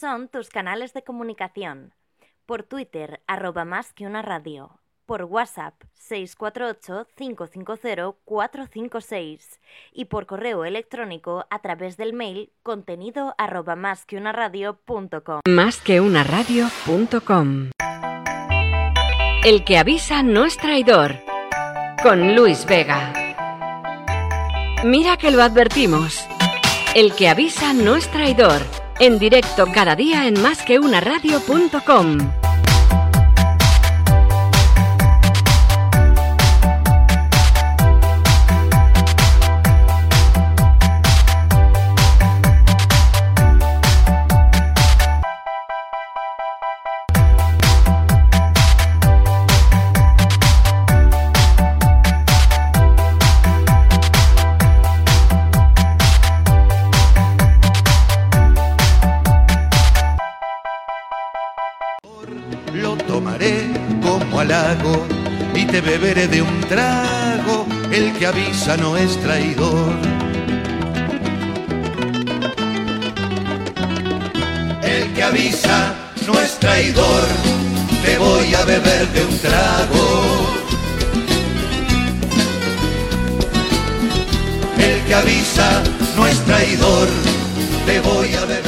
son tus canales de comunicación. Por Twitter, arroba más que una radio. Por WhatsApp, 648-550-456. Y por correo electrónico a través del mail contenido arroba más que una radio.com. Más que una. El que avisa no es traidor. Con Luis Vega. Mira que lo advertimos. El que avisa no es traidor. En directo cada día en másqueunaradio.com. Lo trago. El que avisa no es traidor. El que avisa no es traidor. Te voy a beber de un trago. El que avisa no es traidor. Te voy a beber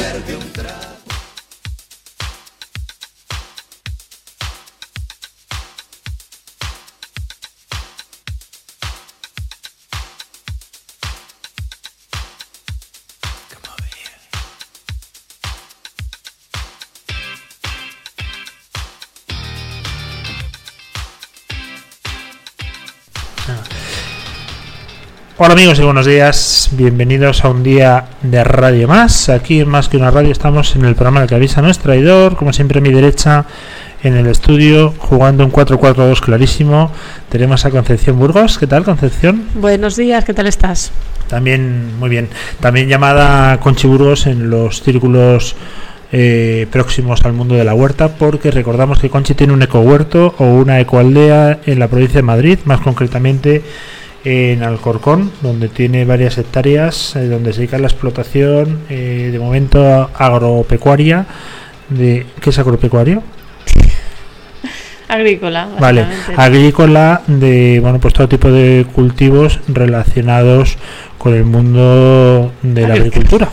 Hola amigos y buenos días, bienvenidos a un día de radio más. Aquí en Más que una radio estamos en el programa El que avisa no es traidor, como siempre a mi derecha en el estudio, jugando un 4-4-2 clarísimo. Tenemos a Concepción Burgos. ¿Qué tal Concepción? Buenos días, ¿qué tal estás? También muy bien. También llamada Conchi Burgos en los círculos eh, próximos al mundo de la huerta, porque recordamos que Conchi tiene un ecohuerto o una ecoaldea en la provincia de Madrid, más concretamente en Alcorcón, donde tiene varias hectáreas, eh, donde se dedica a la explotación, eh, de momento agropecuaria. De, ¿Qué es agropecuario? Agrícola. Vale, agrícola de bueno pues todo tipo de cultivos relacionados con el mundo de la agricultura.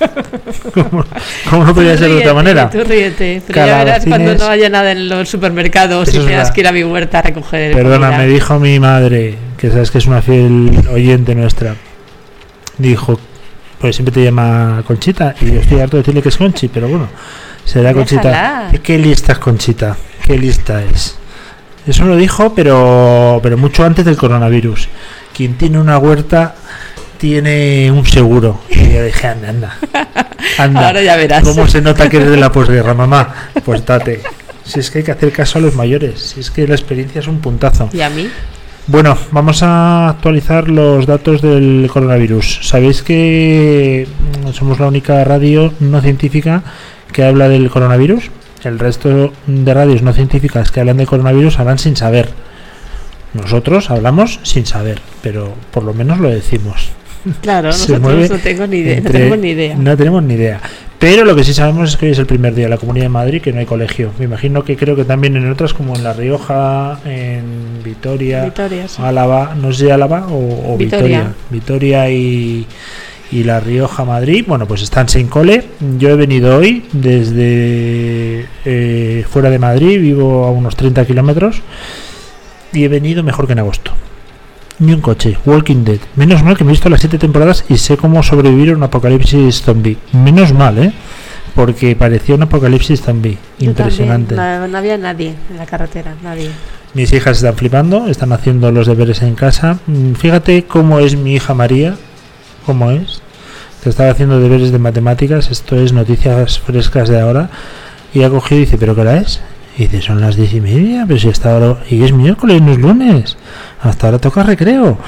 ¿Cómo, cómo no podría Tú ser de otra manera? Tú ríete, pero ya verás cuando no haya nada en los supermercados Eso y tengas que ir a mi huerta a recoger. Perdona, comida. me dijo mi madre, que sabes que es una fiel oyente nuestra, dijo, pues siempre te llama Conchita, y yo estoy harto de decirle que es Conchi, pero bueno, será Conchita. Déjala. ¿Qué lista es Conchita? ¿Qué lista es? Eso lo dijo, pero, pero mucho antes del coronavirus. Quien tiene una huerta tiene un seguro. Y yo dije, anda, anda. anda. Ahora ya verás. ¿Cómo se nota que eres de la posguerra, mamá? Pues date. Si es que hay que hacer caso a los mayores. Si es que la experiencia es un puntazo. ¿Y a mí? Bueno, vamos a actualizar los datos del coronavirus. Sabéis que mm, somos la única radio no científica que habla del coronavirus. El resto de radios no científicas que hablan del coronavirus hablan sin saber. Nosotros hablamos sin saber, pero por lo menos lo decimos. Claro, nosotros no tengo ni idea. No tenemos ni idea. No tenemos ni idea. Pero lo que sí sabemos es que hoy es el primer día de la Comunidad de Madrid que no hay colegio. Me imagino que creo que también en otras como en La Rioja, en Vitoria, Vitoria, sí. Álava, no sé si Álava o, o Vitoria. Vitoria. Vitoria y, y La Rioja, Madrid, bueno, pues están sin cole. Yo he venido hoy desde eh, fuera de Madrid, vivo a unos 30 kilómetros y he venido mejor que en agosto. Ni un coche, Walking Dead. Menos mal que me he visto las siete temporadas y sé cómo sobrevivir a un apocalipsis zombie. Menos mal, ¿eh? Porque parecía un apocalipsis zombie. Yo Impresionante. No, no había nadie en la carretera, nadie. Mis hijas están flipando, están haciendo los deberes en casa. Mm, Fíjate cómo es mi hija María, cómo es. Que estaba haciendo deberes de matemáticas, esto es noticias frescas de ahora. Y ha cogido y dice, ¿pero qué hora es? Y dice, son las diez y media, pero si hasta ahora... Y es miércoles, no es lunes. Hasta ahora toca recreo.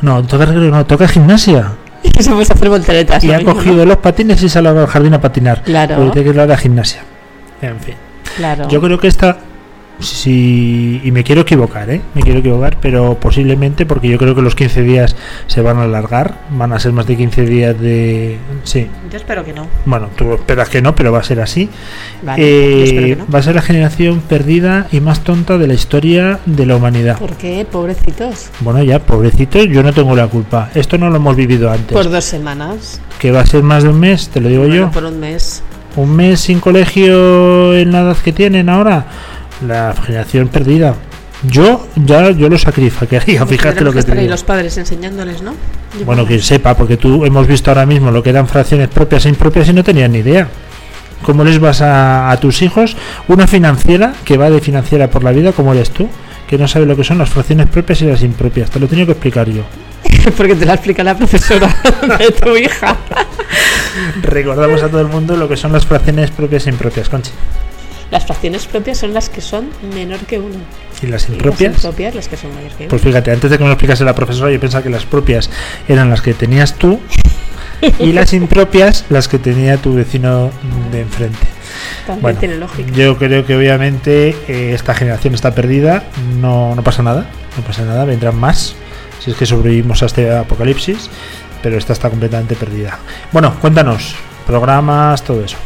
No, toca recreo, no, toca gimnasia. Somos a hacer volteretas. Y ha cogido los patines y sale al jardín a patinar. Claro. Porque tiene que ir a la gimnasia. En fin. Claro. Yo creo que esta si y me quiero equivocar, ¿eh? Me quiero equivocar, pero posiblemente porque yo creo que los 15 días se van a alargar, van a ser más de 15 días de sí. Yo espero que no. Bueno, tú esperas que no, pero va a ser así. Vale, Eh, yo espero que no. Va a ser la generación perdida y más tonta de la historia de la humanidad. ¿Por qué? Pobrecitos. Bueno, ya, pobrecitos, yo no tengo la culpa. Esto no lo hemos vivido antes. Por dos semanas. Que va a ser más de un mes, te lo digo Bueno, yo. Por un mes. Un mes sin colegio en la edad que tienen ahora. La generación perdida. Yo ya yo lo sacrificaría, fíjate lo Tendremos que te digo. los padres enseñándoles, ¿no? Yo Bueno, que sepa, porque tú hemos visto ahora mismo lo que eran fracciones propias e impropias y no tenían ni idea. ¿Cómo les vas a, a tus hijos una financiera que va de financiera por la vida como eres tú? Que no sabe lo que son las fracciones propias y las impropias. Te lo tengo que explicar yo. Porque te la explica la profesora de tu hija. Recordamos a todo el mundo lo que son las fracciones propias e impropias, Conchi. Las fracciones propias son las que son menor que uno. Y las Y impropias. Las impropias, las que son mayor que uno. Pues fíjate, antes de que me lo explicase la profesora, yo pensaba que las propias eran las que tenías tú y las impropias las que tenía tu vecino de enfrente. También Bueno, tiene lógica. yo creo que obviamente eh, esta generación está perdida, no, no pasa nada, no pasa nada, vendrán más si es que sobrevivimos a este apocalipsis, pero esta está completamente perdida. Bueno, cuéntanos, programas, todo eso.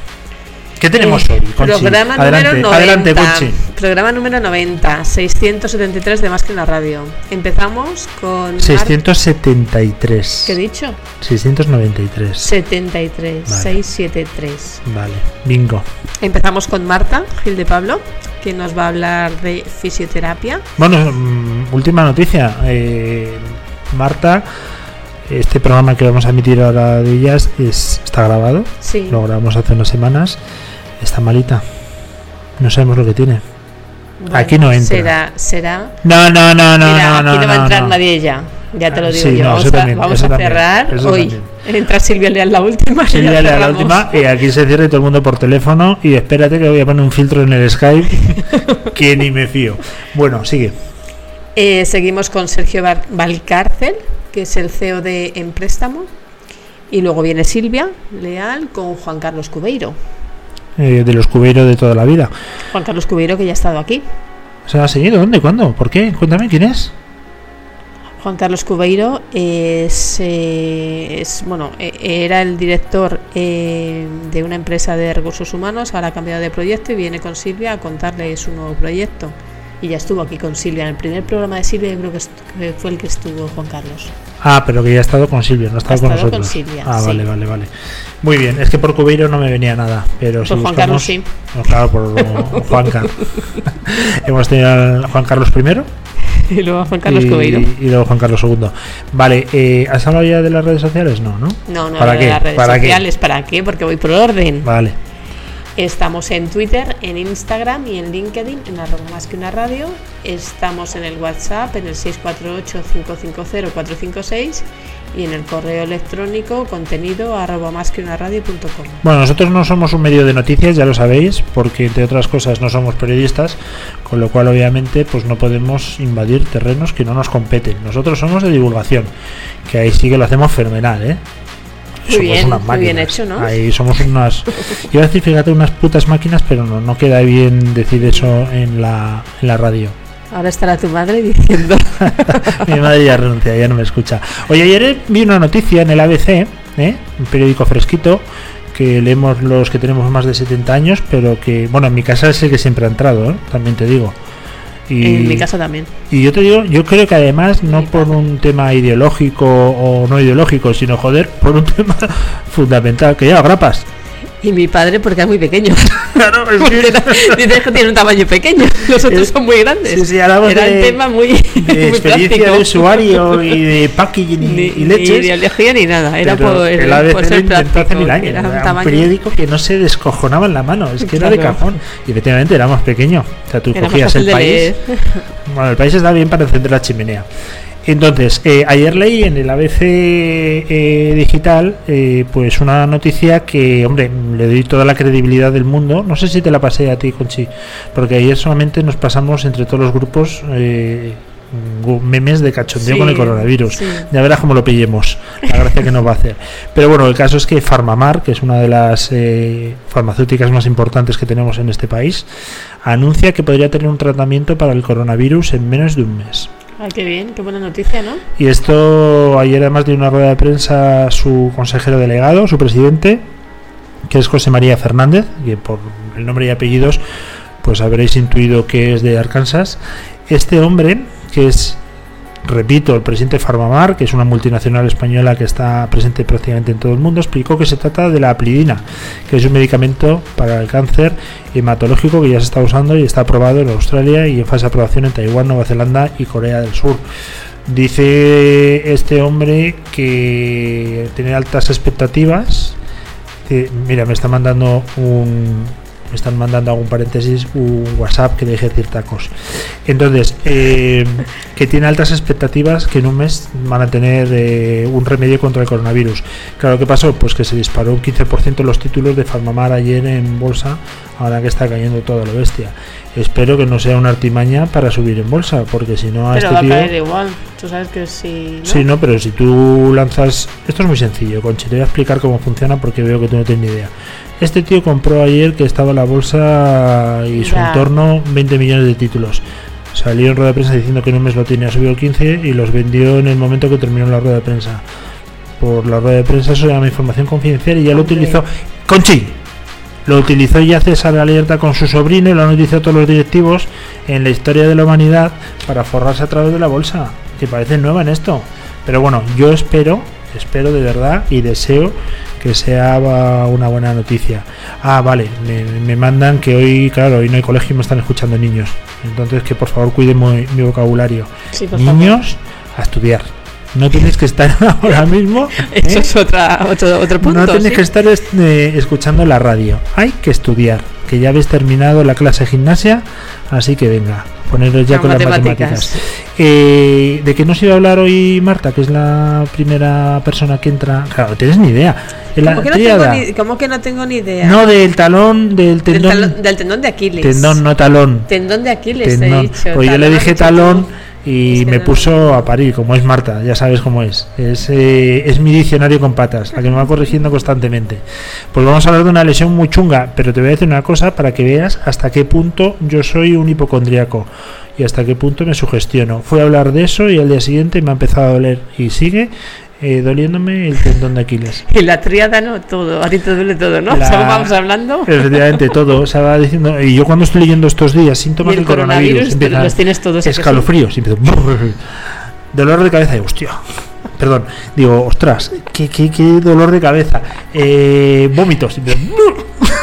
¿Qué tenemos Eh, hoy, Conchi? Programa adelante, número 90. adelante, Conchi. Programa número 90, 673 de Más que una radio. Empezamos con. Mar- 673. ¿Qué he dicho? 693. 73, Vale. 673. Vale, bingo. Empezamos con Marta Gil de Pablo, que nos va a hablar de fisioterapia. Bueno, mm, última noticia. eh, Marta, este programa que vamos a emitir ahora de ellas es, está grabado. Sí. Lo grabamos hace unas semanas. Está malita. No sabemos lo que tiene. Bueno, aquí no entra. Será, será. No, no, no, no, Mira, no, aquí no, no, va a no, entrar no. nadie ya. Ya te lo Ah, digo sí, yo. no, vamos eso a, también, vamos a también, cerrar hoy. también. Entra Silvia Leal la última. Silvia Leal, la última, y aquí se cierra y todo el mundo por teléfono. Y espérate que voy a poner un filtro en el Skype que ni me fío. Bueno, sigue. Eh, seguimos con Sergio Val- Valcárcel, que es el CEO de Empréstamo. Y luego viene Silvia Leal con Juan Carlos Cubeiro. Eh, de los cubeiros de toda la vida. Juan Carlos Cubeiro, que ya ha estado aquí. ¿Se ha seguido? ¿Dónde? ¿Cuándo? ¿Por qué? Cuéntame, ¿quién es? Juan Carlos Cubeiro es, eh, es, bueno, eh, era el director eh, de una empresa de recursos humanos, ahora ha cambiado de proyecto y viene con Silvia a contarle su nuevo proyecto. Y ya estuvo aquí con Silvia. En el primer programa de Silvia yo creo que, fue el que estuvo Juan Carlos. Ah, pero que ya ha estado con Silvia, no ha estado, Ha con estado con nosotros. Silvia, ah, sí. vale, vale, vale. Muy bien, es que por Cubeiro no me venía nada, pero si Juan Carlos sí. no, claro, por Juan Carlos. Hemos tenido al Juan Carlos I Y luego Juan Carlos y, Cubeiro. y luego Juan Carlos II. Vale, eh, ¿has hablado ya de las redes sociales? No, ¿no? No, no, ¿Para qué? de las redes ¿Para qué? sociales. ¿Para qué? Porque voy por orden. Vale. Estamos en Twitter, en Instagram y en LinkedIn, en arroba más que una radio. Estamos en el WhatsApp, en el 648-550-456 y en el correo electrónico contenido arroba más que una radio.com. Bueno, nosotros no somos un medio de noticias, ya lo sabéis, porque entre otras cosas no somos periodistas, con lo cual obviamente pues no podemos invadir terrenos que no nos competen. Nosotros somos de divulgación, que ahí sí que lo hacemos fenomenal, ¿eh? Muy bien, unas muy bien hecho, ¿no? Ahí somos unas, iba a decir, fíjate, unas putas máquinas, pero no, no queda bien decir eso en la, en la radio. Ahora estará tu madre diciendo. Mi madre ya renuncia, ya no me escucha. Oye, ayer vi una noticia en el ABC, ¿eh? un periódico fresquito, que leemos los que tenemos más de 70 años, pero que, bueno, en mi casa es el que siempre ha entrado, ¿eh? también te digo. Y, En mi casa también. y yo te digo, yo creo que además, no por un tema ideológico o no ideológico, sino joder, por un tema fundamental, que lleva grapas. Y mi padre porque es muy pequeño. Claro, es Porque era- dices que tiene un tamaño pequeño. Los otros Es- son muy grandes. sí, sí, hablamos Era de- un tema muy, de experiencia de usuario y de packaging y, Ni, y ni leches. ideología ni nada. Era Pero por, el ABC por lo ser inventó hace práctico. mil años. Era Era un periódico que no se descojonaba en la mano, es que era de cajón. Y efectivamente era más pequeño. O sea, tú Era cogías el país. leer. Bueno, el país está bien para encender la chimenea. Entonces, eh, ayer leí en el ABC eh, digital eh, pues una noticia que, hombre, le doy toda la credibilidad del mundo. No sé si te la pasé a ti, Conchi, porque ayer solamente nos pasamos entre todos los grupos, eh, gu- memes de cachondeo Sí, con el coronavirus. sí. Ya verás cómo lo pillemos, la gracia que nos va a hacer. Pero bueno, el caso es que Farmamar, que es una de las eh, farmacéuticas más importantes que tenemos en este país, anuncia que podría tener un tratamiento para el coronavirus en menos de un mes. Ay, qué bien, qué buena noticia, ¿no? Y esto ayer además de una rueda de prensa su consejero delegado, su presidente, que es José María Fernández, que por el nombre y apellidos pues habréis intuido que es de Arkansas. Este hombre, que es, repito, el presidente de Farmamar, que es una multinacional española que está presente prácticamente en todo el mundo, explicó que se trata de la aplidina, que es un medicamento para el cáncer hematológico que ya se está usando y está aprobado en Australia y en fase de aprobación en Taiwán, Nueva Zelanda y Corea del Sur. Dice este hombre que tiene altas expectativas. mira, me está mandando un. Me están mandando algún paréntesis un WhatsApp que deje decir tacos. Entonces, eh, que tiene altas expectativas que en un mes van a tener eh, un remedio contra el coronavirus. Claro, ¿qué pasó? Pues que se disparó un 15% los títulos de Farmamar ayer en bolsa, ahora que está cayendo todo lo bestia. Espero que no sea una artimaña para subir en bolsa, porque si no a Pero este va a tío... caer igual. Tú sabes que si. ¿no? Sí, no, pero si tú lanzas. Esto es muy sencillo, Conchi. Te voy a explicar cómo funciona porque veo que tú no tienes ni idea. Este tío compró ayer que estaba la bolsa y su Ya. entorno 20 millones de títulos. Salió en rueda de prensa diciendo que en un mes lo tenía subido el 15 y los vendió en el momento que terminó la rueda de prensa. Por la rueda de prensa eso se llama información confidencial y ya lo Hombre. utilizó. Conchi, lo utilizó ya César Alerta con su sobrino y lo han utilizado todos los directivos en la historia de la humanidad para forrarse a través de la bolsa. Que parece nueva en esto. Pero bueno, yo espero, espero de verdad y deseo que sea va, una buena noticia. Ah, vale, me, me mandan que hoy, claro, hoy no hay colegio y me están escuchando niños. Entonces que por favor cuiden mi, mi vocabulario. Sí, por favor. Niños, a estudiar. No tenéis que estar ahora mismo. Eso ¿eh? es otra, otro, otro punto. No sí. que estar est- eh, escuchando la radio. Hay que estudiar. Que ya habéis terminado la clase de gimnasia. Así que venga, poneros ya con matemáticas. las matemáticas. Eh, ¿De qué nos iba a hablar hoy Marta? Que es la primera persona que entra. Claro, no tienes ni idea. ¿Cómo que, no tengo ni, cómo que no tengo ni idea? No, del talón, del del, tendón. talón- del tendón de Aquiles. Tendón, no talón. Tendón de Aquiles, te he Tendón. dicho. Pues yo le dije talón. Y me puso a parir, como es Marta, ya sabes cómo es. Es, eh, es mi diccionario con patas, la que me va corrigiendo constantemente. Pues vamos a hablar de una lesión muy chunga, pero te voy a decir una cosa para que veas hasta qué punto yo soy un hipocondriaco y hasta qué punto me sugestiono. Fui a hablar de eso y al día siguiente me ha empezado a doler y sigue eh, doliéndome el tendón de Aquiles. Y la tríada no, todo. A ti te duele todo, ¿no? La- vamos hablando. Efectivamente, todo. Se va diciendo. Y yo cuando estoy leyendo estos días síntomas del coronavirus, coronavirus, los tienes todos, ¿a que sí? escalofríos. y empiezo, dolor de cabeza y hostia. Perdón, digo, ostras, qué, qué, qué dolor de cabeza. Eh, vómitos. y empiezo,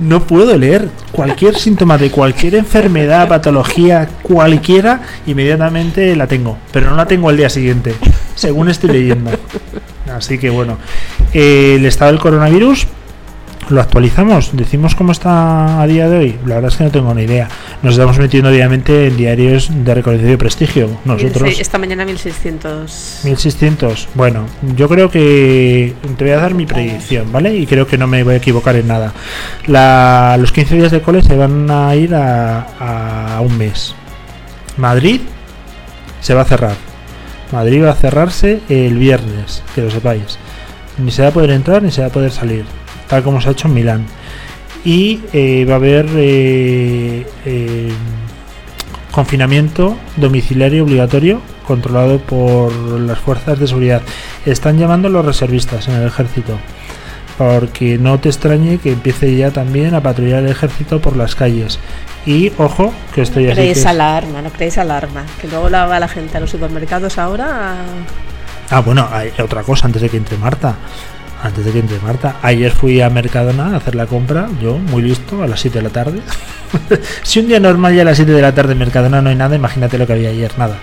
no puedo leer cualquier síntoma de cualquier enfermedad, patología, cualquiera, inmediatamente la tengo, pero no la tengo al día siguiente, según estoy leyendo. Así que bueno, eh, el estado del coronavirus lo actualizamos, decimos cómo está a día de hoy. La verdad es que no tengo ni idea. Nos estamos metiendo diariamente en diarios de reconocido prestigio. Nosotros. Sí, esta mañana 1600. 1600. Bueno, yo creo que te voy a dar mi predicción, ¿vale? Y creo que no me voy a equivocar en nada. La- los 15 días de cole se van a ir a, a un mes. Madrid se va a cerrar. Madrid va a cerrarse el viernes, que lo sepáis. Ni se va a poder entrar ni se va a poder salir, tal como se ha hecho en Milán. Y eh, va a haber eh, eh, confinamiento domiciliario obligatorio controlado por las fuerzas de seguridad. Están llamando a los reservistas en el ejército. Porque no te extrañe que empiece ya también a patrullar el ejército por las calles. Y ojo, que estoy No así. creéis que- alarma, no creéis alarma. Que luego la va la gente a los supermercados ahora. Ah, bueno, hay otra cosa antes de que entre Marta. Antes de que entre Marta. Ayer fui a Mercadona a hacer la compra, yo muy listo, a las 7 de la tarde. si un día normal ya a las 7 de la tarde Mercadona no hay nada, imagínate lo que había ayer, nada.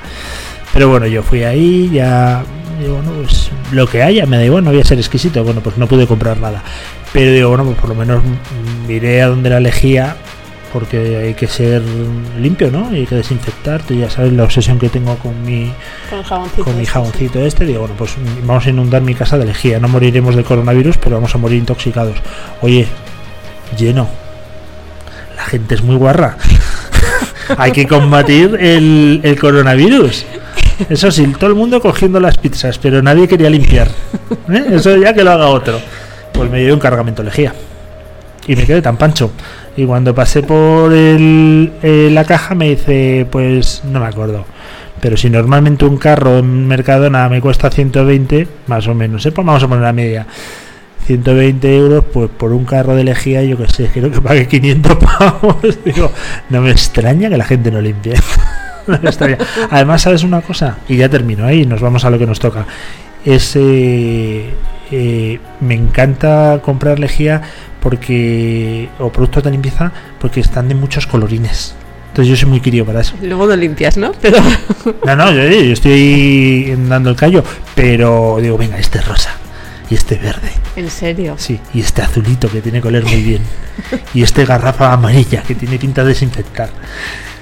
Pero bueno, yo fui ahí, ya. Digo, bueno, pues lo que haya, me da igual, no voy a ser exquisito. Bueno, pues no pude comprar nada. Pero digo, bueno, pues por lo menos mm, miré a donde la lejía, porque hay que ser limpio, ¿no? Y hay que desinfectar. Tú ya sabes la obsesión que tengo con mi, Con mi ese, jaboncito este, digo, bueno, pues mm, vamos a inundar mi casa de lejía. No moriremos de coronavirus, pero vamos a morir intoxicados. Oye, lleno. La gente es muy guarra. Hay que combatir el, el coronavirus. Eso sí, todo el mundo cogiendo las pizzas, pero nadie quería limpiar. ¿Eh? Eso ya que lo haga otro. Pues me llevé un cargamento lejía. Y me quedé tan pancho. Y cuando pasé por el, eh, la caja me dice, pues no me acuerdo. Pero si normalmente un carro en Mercadona me cuesta 120, más o menos, ¿eh? Pues vamos a poner la media. 120 euros, pues por un carro de lejía, yo que sé, creo que pague 500 pavos. Digo, no me extraña que la gente no limpie. No me extraña. Además, ¿sabes una cosa? Y ya termino ahí, nos vamos a lo que nos toca. Es, eh, me encanta comprar lejía porque o productos de limpieza porque están de muchos colorines. Entonces yo soy muy querido para eso. Luego lo limpias, ¿no? Pero No, no, yo, yo estoy dando el callo, pero digo, venga, este es rosa y este verde. en serio. Sí, y este azulito que tiene que oler muy bien. Y este garrafa amarilla que tiene pinta de desinfectar.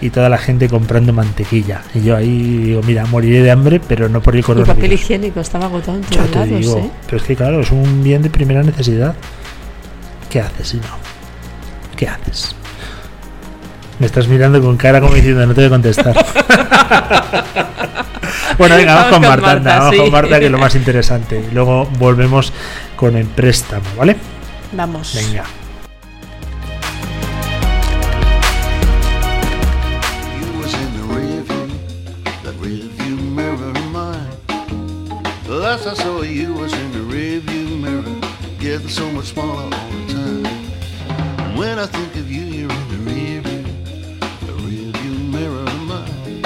Y toda la gente comprando mantequilla. Y yo ahí digo, mira, moriré de hambre, pero no por el El papel coronavirus. higiénico estaba agotado en todos lados, digo, ¿eh? pero es que claro, es un bien de primera necesidad. ¿Qué haces si no? ¿Qué haces? Me estás mirando con cara como diciendo, no te voy a contestar. bueno, venga, vamos, Vamos con Marta, anda, vamos sí. con Marta, que es lo más interesante. Y luego volvemos con el préstamo, ¿vale? Vamos. Venga. Last I saw you was in the rearview mirror, getting so much smaller all the time. And when I think of you, you're in the rearview, the rearview mirror of mine.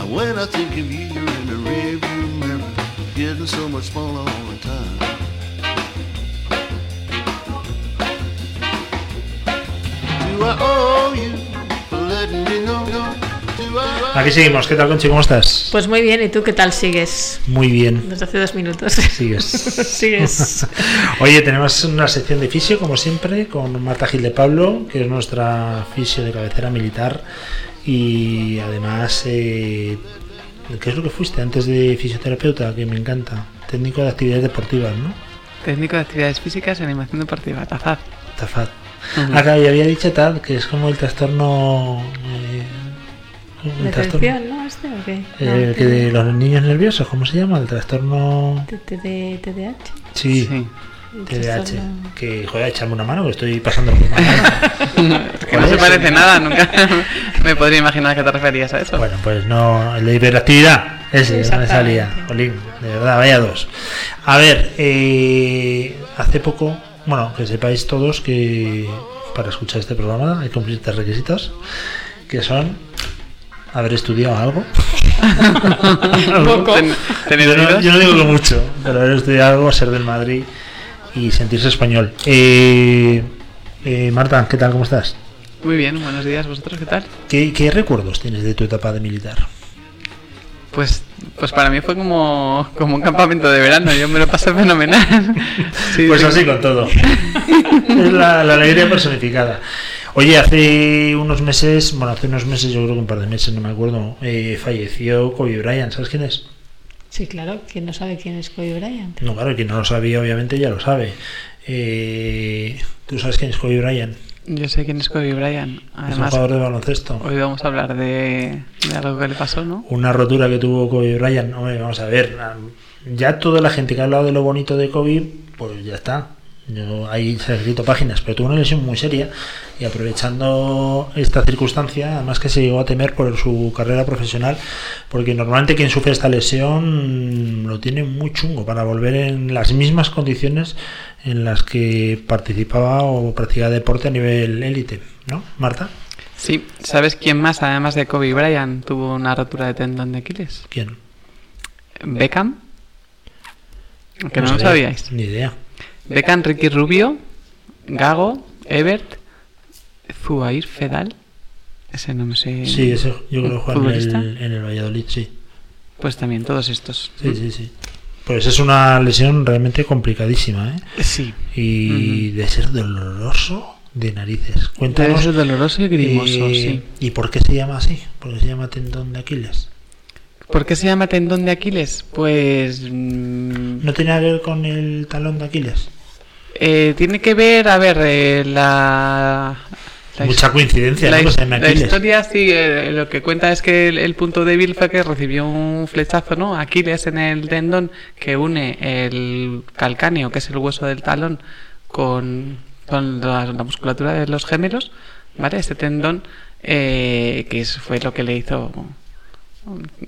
And when I think of you, you're in the rearview mirror, getting so much smaller Aquí seguimos. ¿Qué tal, Conchi? ¿Cómo estás? Pues muy bien, ¿y tú qué tal sigues? Muy bien. Desde hace dos minutos. Sigues. sigues. Oye, tenemos una sección de fisio, como siempre, con Marta Gil de Pablo, que es nuestra fisio de cabecera militar. Y además, eh, ¿qué es lo que fuiste antes de fisioterapeuta? Que me encanta. Técnico de actividades deportivas, ¿no? Técnico de actividades físicas en animación deportiva, TAFAD. Tafat. Acá ya había dicho tal, que es como el trastorno. El trastorno ¿Detención, no? ¿Este o qué? eh, que de los niños nerviosos, ¿cómo se llama? El trastorno. TD TDAH. Sí, Sí. TDAH. Que, joder, echame una mano, que estoy pasando por una mano. Que no se parece nada, nunca me podría imaginar que te referías a eso. Bueno, pues no, el de hiperactividad, ese, no me salía. Jolín, de verdad, vaya dos. A ver, eh, hace poco, bueno, que sepáis todos que para escuchar este programa hay que cumplir tres requisitos, que son haber estudiado algo. Poco. Ten- tener Yo no, oídos. yo no digo que mucho, pero haber estudiado algo, ser del Madrid y sentirse español. Eh, eh, Marta, ¿qué tal? ¿Cómo estás? Muy bien, buenos días, ¿vosotros qué tal? ¿Qué, qué recuerdos tienes de tu etapa de militar? Pues, pues para mí fue como, como un campamento de verano, yo me lo pasé fenomenal. Sí, Pues sí. así con todo. es la, la alegría personificada. Oye, hace unos meses, bueno, hace unos meses, yo creo que un par de meses, no me acuerdo, eh, falleció Kobe Bryant. ¿Sabes quién es? Sí, claro. ¿Quién no sabe quién es Kobe Bryant? No, claro, quien no lo sabía, obviamente, ya lo sabe. Eh, ¿Tú sabes quién es Kobe Bryant? Yo sé quién es Kobe Bryant. es un jugador de baloncesto. hoy vamos a hablar de, de algo que le pasó, ¿no? Una rotura que tuvo Kobe Bryant. Hombre, vamos a ver. Ya toda la gente que ha hablado de lo bonito de Kobe, pues ya está. Yo ahí se escrito páginas, pero tuvo una lesión muy seria y aprovechando esta circunstancia, además que se llegó a temer por su carrera profesional, porque normalmente quien sufre esta lesión lo tiene muy chungo para volver en las mismas condiciones en las que participaba o practicaba deporte a nivel élite, ¿no, Marta? Sí, ¿sabes quién más, además de Kobe Bryant, tuvo una rotura de tendón de Aquiles? ¿Quién? Beckham. Que no, lo sabía, sabíais. Ni idea. Beckham, Ricky Rubio, Gago, Ebert, Zuair Fedal. Ese no me sé. Sí, ese yo creo que juega en el, en el Valladolid, sí. Pues también todos estos. Sí, sí, sí. Pues es una lesión realmente complicadísima, ¿eh? Sí. Y de ser doloroso de narices. Debe Cuéntanos. ser doloroso y grimoso, eh, sí. ¿Y por qué se llama así? ¿Por qué se llama tendón de Aquiles? ¿Por qué se llama tendón de Aquiles? Pues. mm, ¿No tiene que ver con el talón de Aquiles? Eh, tiene que ver, a ver, eh, la. La Mucha coincidencia, La, ¿no? Llame la historia sí, eh, lo que cuenta es que el, el punto débil fue que recibió un flechazo, ¿no? Aquiles en el tendón que une el calcáneo, que es el hueso del talón, con, con la, la musculatura de los gemelos, ¿vale? Ese tendón eh, que fue lo que le hizo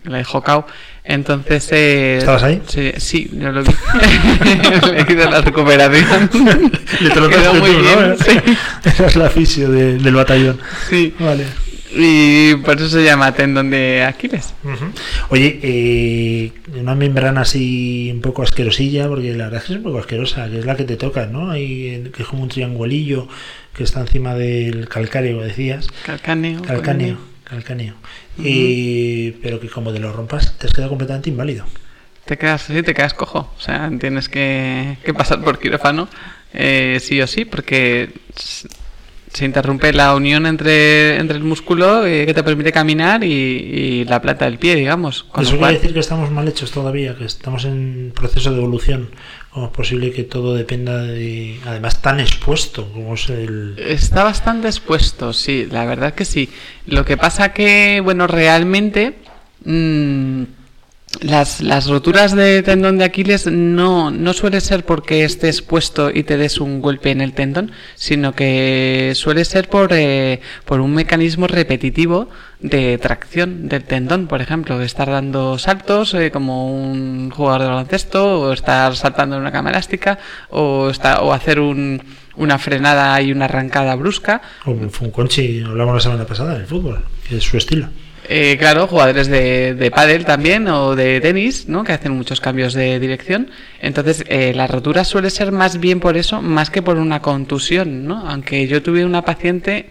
le dejó cao. Entonces. eh, ¿Estabas ahí? Sí, sí, yo lo vi. le hice la recuperación. Le Quedó muy tú, ¿no? bien. Sí. Esa es la fisio de- del batallón. sí. Vale. Y por eso se llama tendón de Aquiles. Oye, eh, una membrana así un poco asquerosilla, porque la verdad es que es un poco asquerosa, que es la que te toca, ¿no? Hay, que es como un triangulillo que está encima del calcáreo, decías. Calcáneo. Calcáneo, calcáneo. Y- pero que como te lo rompas, te has quedado completamente inválido. Te quedas sí, te quedas cojo. O sea, tienes que, que pasar por quirófano eh, sí o sí, porque se interrumpe la unión entre, entre el músculo eh, que te permite caminar y, y la planta del pie, digamos. Con Eso lo quiere cual, decir que estamos mal hechos todavía, que estamos en proceso de evolución. ¿Cómo es posible que todo dependa de... Además, tan expuesto como es el... Está bastante expuesto, sí, la verdad que sí. Lo que pasa que, bueno, realmente mm, las, las roturas de tendón de Aquiles no, no suele ser porque estés expuesto y te des un golpe en el tendón, sino que suele ser por, eh, por un mecanismo repetitivo de tracción del tendón, por ejemplo, estar dando saltos eh, como un jugador de baloncesto, o estar saltando en una cama elástica, o, estar, o hacer un, una frenada y una arrancada brusca. Fue un Conchi, hablamos la semana pasada, del fútbol, es su estilo. Eh, claro, jugadores de, de pádel también o de tenis, ¿no? Que hacen muchos cambios de dirección. Entonces, eh, la rotura suele ser más bien por eso, más que por una contusión, ¿no? Aunque yo tuve una paciente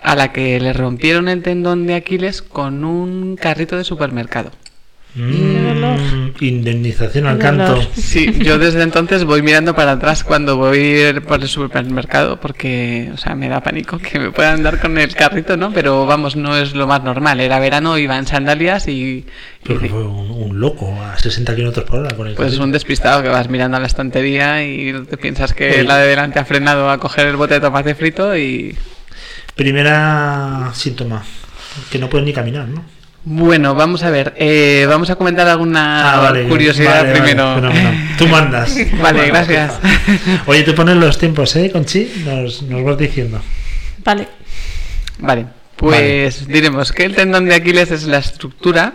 a la que le rompieron el tendón de Aquiles con un carrito de supermercado. Mm, indemnización al canto. Sí, yo desde entonces voy mirando para atrás cuando voy por el supermercado porque, o sea, me da pánico que me puedan dar con el carrito, ¿no? Pero vamos, no es lo más normal. Era verano, iba en sandalias y, y- fue un, un loco a 60 kilómetros por hora con el pues carrito. un despistado que vas mirando a la estantería y te piensas que la de delante ha frenado a coger el bote de tomate frito y... Primera síntoma, que no puedes ni caminar, ¿no? Bueno, vamos a ver, eh, vamos a comentar alguna curiosidad Ah, Vale, vale, primero. Tú mandas. Vale, gracias. Oye, tú pones los tiempos, ¿eh, Conchi? Nos, nos vas diciendo. Vale. Vale, pues diremos que el tendón de Aquiles es la estructura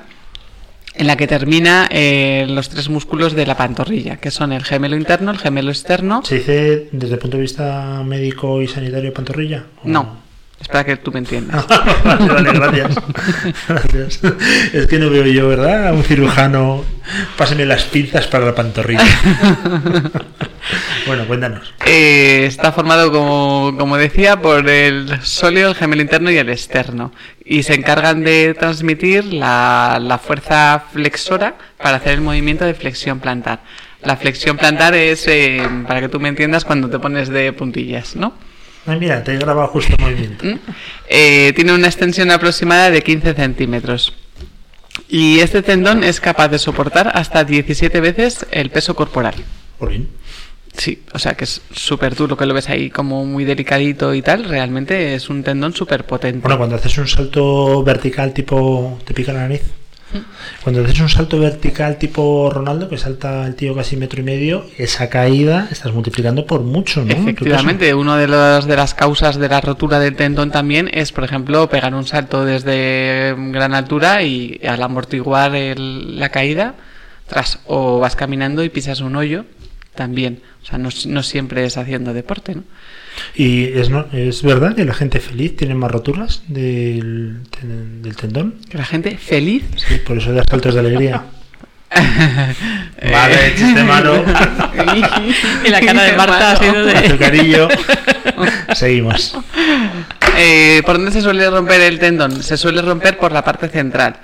en la que termina eh, los tres músculos de la pantorrilla, que son el gemelo interno, el gemelo externo. ¿Se dice desde el punto de vista médico y sanitario pantorrilla? ¿O No, espera que tú me entiendas. vale, vale, gracias. gracias. Es que no veo yo, ¿verdad? A un cirujano, páseme las pinzas para la pantorrilla. bueno, cuéntanos. Eh, está formado, como, como decía, por el sóleo, el gemelo interno y el externo. Y se encargan de transmitir la, la fuerza flexora para hacer el movimiento de flexión plantar. La flexión plantar es, eh, para que tú me entiendas, cuando te pones de puntillas, ¿no? Ay, mira, te he grabado justo el movimiento. ¿Mm? Eh, tiene una extensión aproximada de 15 centímetros. Y este tendón es capaz de soportar hasta 17 veces el peso corporal. Por bien. Sí, o sea que es súper duro, que lo ves ahí como muy delicadito y tal. Realmente es un tendón súper potente. Bueno, cuando haces un salto vertical tipo... ¿Te pica la nariz? Cuando haces un salto vertical tipo Ronaldo, que salta el tío casi metro y medio, esa caída estás multiplicando por mucho, ¿no? Efectivamente, una de, los- de las causas de la rotura del tendón también es, por ejemplo, pegar un salto desde gran altura y al amortiguar el- la caída, tras o vas caminando y pisas un hoyo, también. O sea, no, no siempre es haciendo deporte, ¿no? ¿Y es, no, es verdad que la gente feliz tiene más roturas del, del tendón? Que la gente feliz. Sí, por eso da saltos de alegría. Eh, Vale, chiste malo. Y la cara de Marta ha sido de... Azucarillo. Seguimos. Eh, ¿Por dónde se suele romper el tendón? Se suele romper por la parte central.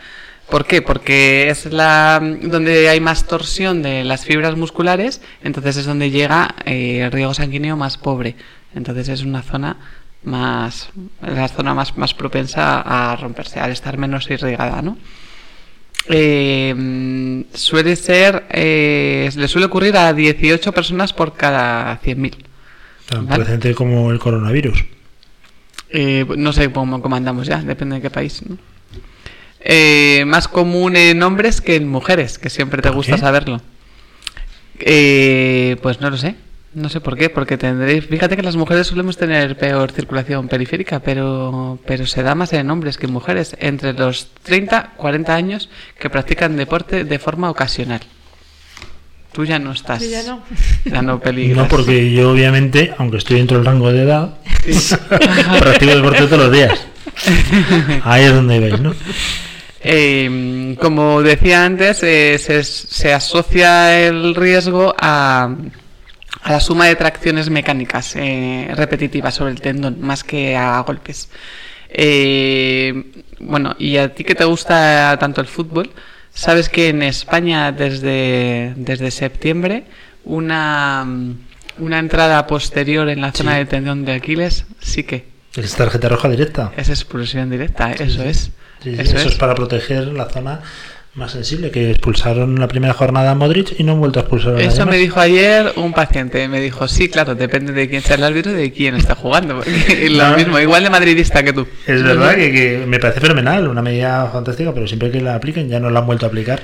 ¿Por qué? Porque es la donde hay más torsión de las fibras musculares, entonces es donde llega eh, el riego sanguíneo más pobre. Entonces es una zona más la zona más, más propensa a romperse, al estar menos irrigada, ¿no? Eh, suele ser, eh, le suele ocurrir a 18 personas por cada 100.000. Tan Vale. presente como el coronavirus. Eh, no sé cómo, cómo andamos ya, depende de qué país. ¿no? Eh, más común en hombres que en mujeres, que siempre te ¿Por gusta qué? saberlo. Eh, pues no lo sé. No sé por qué, porque tendréis. Fíjate que las mujeres solemos tener peor circulación periférica, pero, pero se da más en hombres que en mujeres, entre los 30 40 años que practican deporte de forma ocasional. Tú ya no estás. Yo ya no. Ya no peligras. No, porque yo obviamente, aunque estoy dentro del rango de edad, practico deporte todos los días. Ahí es donde veis, ¿no? Eh, como decía antes, eh, se, se asocia el riesgo a, a la suma de tracciones mecánicas eh, repetitivas sobre el tendón, más que a golpes. Eh, bueno, y a ti que te gusta tanto el fútbol, sabes que en España desde, desde septiembre una, una entrada posterior en la zona Sí. del tendón de Aquiles sí que Es tarjeta roja directa. es expulsión directa, eso sí. es. Eso eso, es. para proteger la zona más sensible, que expulsaron la primera jornada a Modric y no han vuelto a expulsar a Eso me dijo ayer un paciente. Me dijo, sí, claro, depende de quién sea el árbitro y de quién está jugando. lo No. mismo, igual de madridista que tú. Es verdad que, que me parece fenomenal, una medida fantástica, pero siempre que la apliquen ya no la han vuelto a aplicar.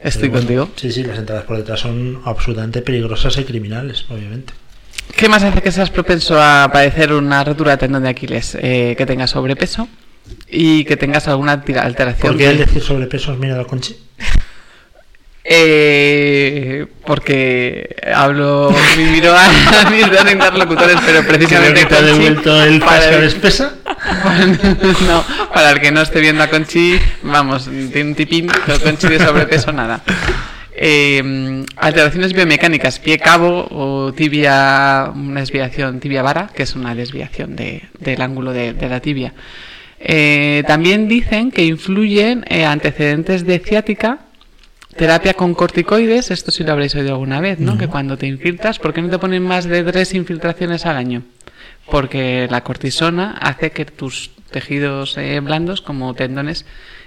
Estoy bueno, contigo. Sí, sí, las entradas por detrás son absolutamente peligrosas y criminales, obviamente. ¿Qué más hace que seas propenso a padecer una rotura de tendón de Aquiles? Eh, que tengas sobrepeso y que tengas alguna alteración. ¿Por qué de- al decir sobrepeso has mirado a Conchi? Eh, porque hablo, me miro a, a mis dos interlocutores, pero precisamente te ha devuelto el para el- de espesa. no, para el que no esté viendo a Conchi, vamos, tiene un tipín, pero Conchi de sobrepeso nada. Eh, alteraciones biomecánicas, pie cabo o tibia, una desviación tibia vara, que es una desviación de- del ángulo de, de la tibia. Eh, también dicen que influyen eh, antecedentes de ciática, terapia con corticoides, esto sí lo habréis oído alguna vez, ¿no? Que cuando te infiltras, ¿por qué no te ponen más de tres infiltraciones al año? Porque la cortisona hace que tus tejidos eh, blandos, como tendones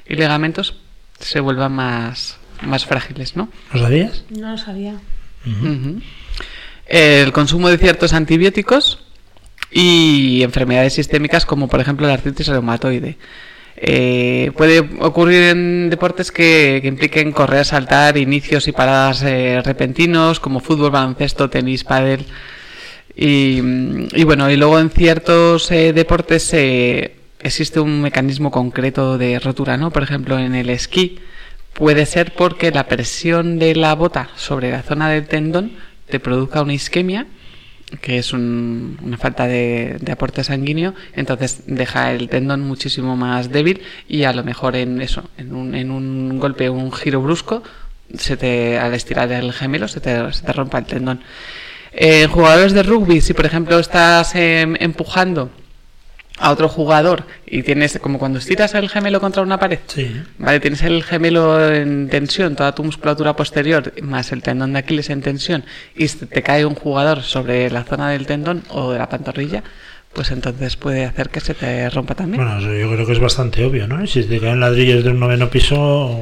y ligamentos, se vuelvan más, más frágiles, ¿no? ¿Lo sabías? No lo sabía. El consumo de ciertos antibióticos y enfermedades sistémicas como por ejemplo la artritis reumatoide. Eh, puede ocurrir en deportes que, que impliquen correr, saltar, inicios y paradas eh, repentinos como fútbol, baloncesto, tenis, pádel. Y, mm, bueno, y luego en ciertos eh, deportes eh, existe un mecanismo concreto de rotura, ¿no? Por ejemplo, en el esquí puede ser porque la presión de la bota sobre la zona del tendón te produzca una isquemia, que es un- una falta de, de aporte sanguíneo, entonces deja el tendón muchísimo más débil y a lo mejor en eso, en un, en un golpe, un giro brusco, se te, al estirar el gemelo se te, se te rompa el tendón. En jugadores de rugby, si por ejemplo estás em, empujando a otro jugador y tienes como cuando estiras el gemelo contra una pared, Sí. Vale, tienes el gemelo en tensión, toda tu musculatura posterior, más el tendón de Aquiles en tensión, y te cae un jugador sobre la zona del tendón o de la pantorrilla, pues entonces puede hacer que se te rompa también. Bueno, eso yo creo que es bastante obvio, ¿no? Si te caen ladrillos de un noveno piso,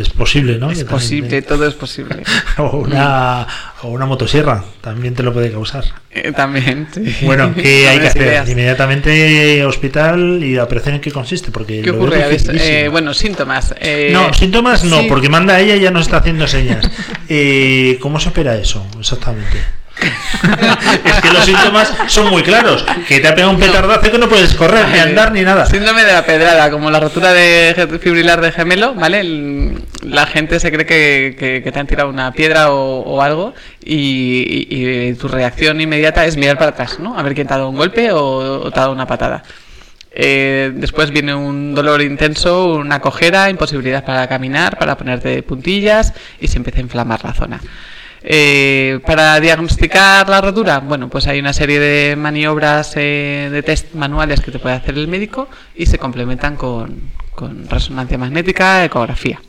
es posible, ¿no? es Que posible, todo es posible. O una, o una motosierra, también te lo puede causar. Eh, también, sí. Bueno, ¿qué hay que hacer? ideas. Inmediatamente hospital y operación en qué consiste, porque ¿Qué lo ocurre? veo ¿Habéis- dificilísimo. eh, bueno, síntomas. eh, no, síntomas no, sí. porque manda ella y ya nos está haciendo señas. Eh, ¿Cómo se opera eso exactamente? es que los síntomas son muy claros. Que te ha pegado un petardazo que no puedes correr, ni Eh, andar, ni nada. Síndrome de la pedrada, como la rotura de fibrilar de gemelo, ¿vale? El- la gente se cree que, que- que te han tirado una piedra o, o algo y, y- y tu reacción inmediata es mirar para atrás, ¿no? A ver quién te ha dado un golpe o, o te ha dado una patada. Eh, después viene un dolor intenso, una cojera, imposibilidad para caminar, para ponerte puntillas y se empieza a inflamar la zona. Eh, para diagnosticar la rotura, bueno, pues hay una serie de maniobras eh, de test manuales que te puede hacer el médico y se complementan con, con resonancia magnética, ecografía.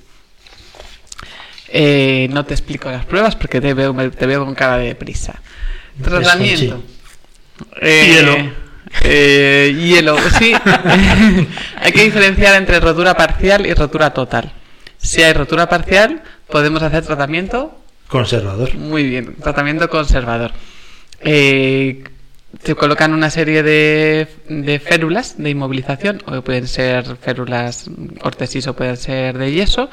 Eh, no te explico las pruebas porque te veo, te veo con cara de prisa. Tratamiento. Eh, Hielo. hielo, sí. hay que diferenciar entre rotura parcial y rotura total. Si hay rotura parcial, podemos hacer tratamiento Conservador. muy bien, tratamiento conservador. Eh, se colocan una serie de, de férulas de inmovilización, o pueden ser férulas ortesis o pueden ser de yeso.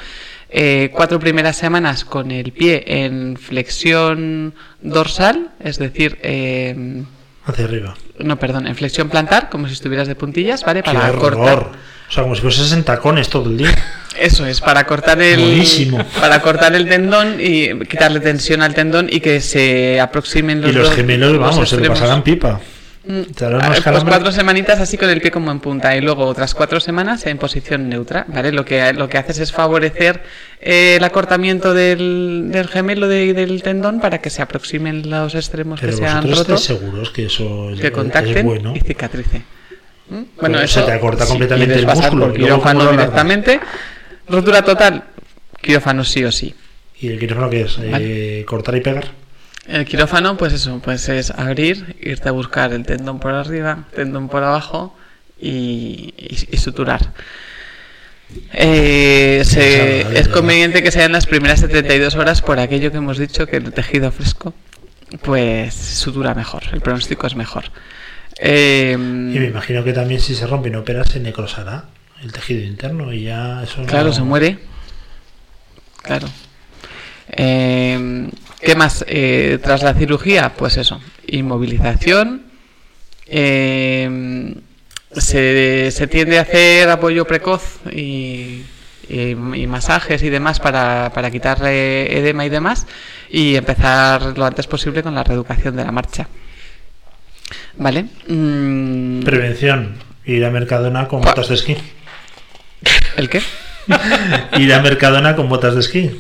Eh, cuatro primeras semanas con el pie en flexión dorsal, es decir, eh, Hacia arriba. No, perdón, en flexión plantar, como si estuvieras de puntillas, ¿vale? ¡Qué Para horror! cortar. O sea, como si fueses en tacones todo el día. Eso es, para cortar el Buenísimo. para cortar el tendón y quitarle tensión al tendón y que se aproximen los y los dos- gemelos, los vamos, se extremos. pasarán pipa. Mm, Te harán ah, Pues cuatro semanitas así con el pie como en punta y luego otras cuatro semanas en posición neutra, ¿vale? Lo que, lo que haces es favorecer eh, el acortamiento del, del gemelo de- del tendón para que se aproximen los extremos Pero que se han roto, seguros que eso es, que es contacten bueno. y cicatrice. ¿Mm? Bueno, Pero eso se te acorta si completamente quieres el músculo, por quirófano directamente. Rotura total, quirófano sí o sí. ¿Y el quirófano qué es? Eh, Vale. ¿Cortar y pegar? El quirófano, pues eso, pues es abrir, irte a buscar el tendón por arriba, tendón por abajo y, y- y suturar. Eh, se- es conveniente que sean las primeras 72 horas por aquello que hemos dicho que el tejido fresco pues sutura mejor, el pronóstico es mejor. Eh, Y me imagino que también si se rompe y no operas se necrosará el tejido interno y ya eso no- Claro, se muere. Claro. Eh, ¿Qué más? Eh, tras la cirugía, pues eso, inmovilización. eh, se, se tiende a hacer apoyo precoz y, y- y masajes y demás para, para quitar eh, edema y demás y empezar lo antes posible con la reeducación de la marcha. ¿Vale? Mm, Prevención. Ir a Mercadona con botas de esquí. ¿El qué? Ir a Mercadona con botas de esquí.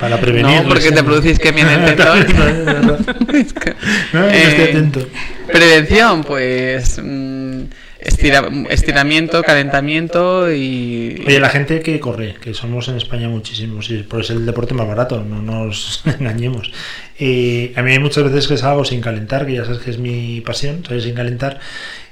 Para prevenir. No, porque te produce isquemia en el tendón. Que- No, no estoy Eh, atento. Prevención, pues mm, estira- estiramiento, calentamiento y... Oye, la gente que corre, que somos en España muchísimos, y pues es el deporte más barato, no nos engañemos. Eh, a mí hay muchas veces que salgo sin calentar, que ya sabes que es mi pasión, salir sin calentar,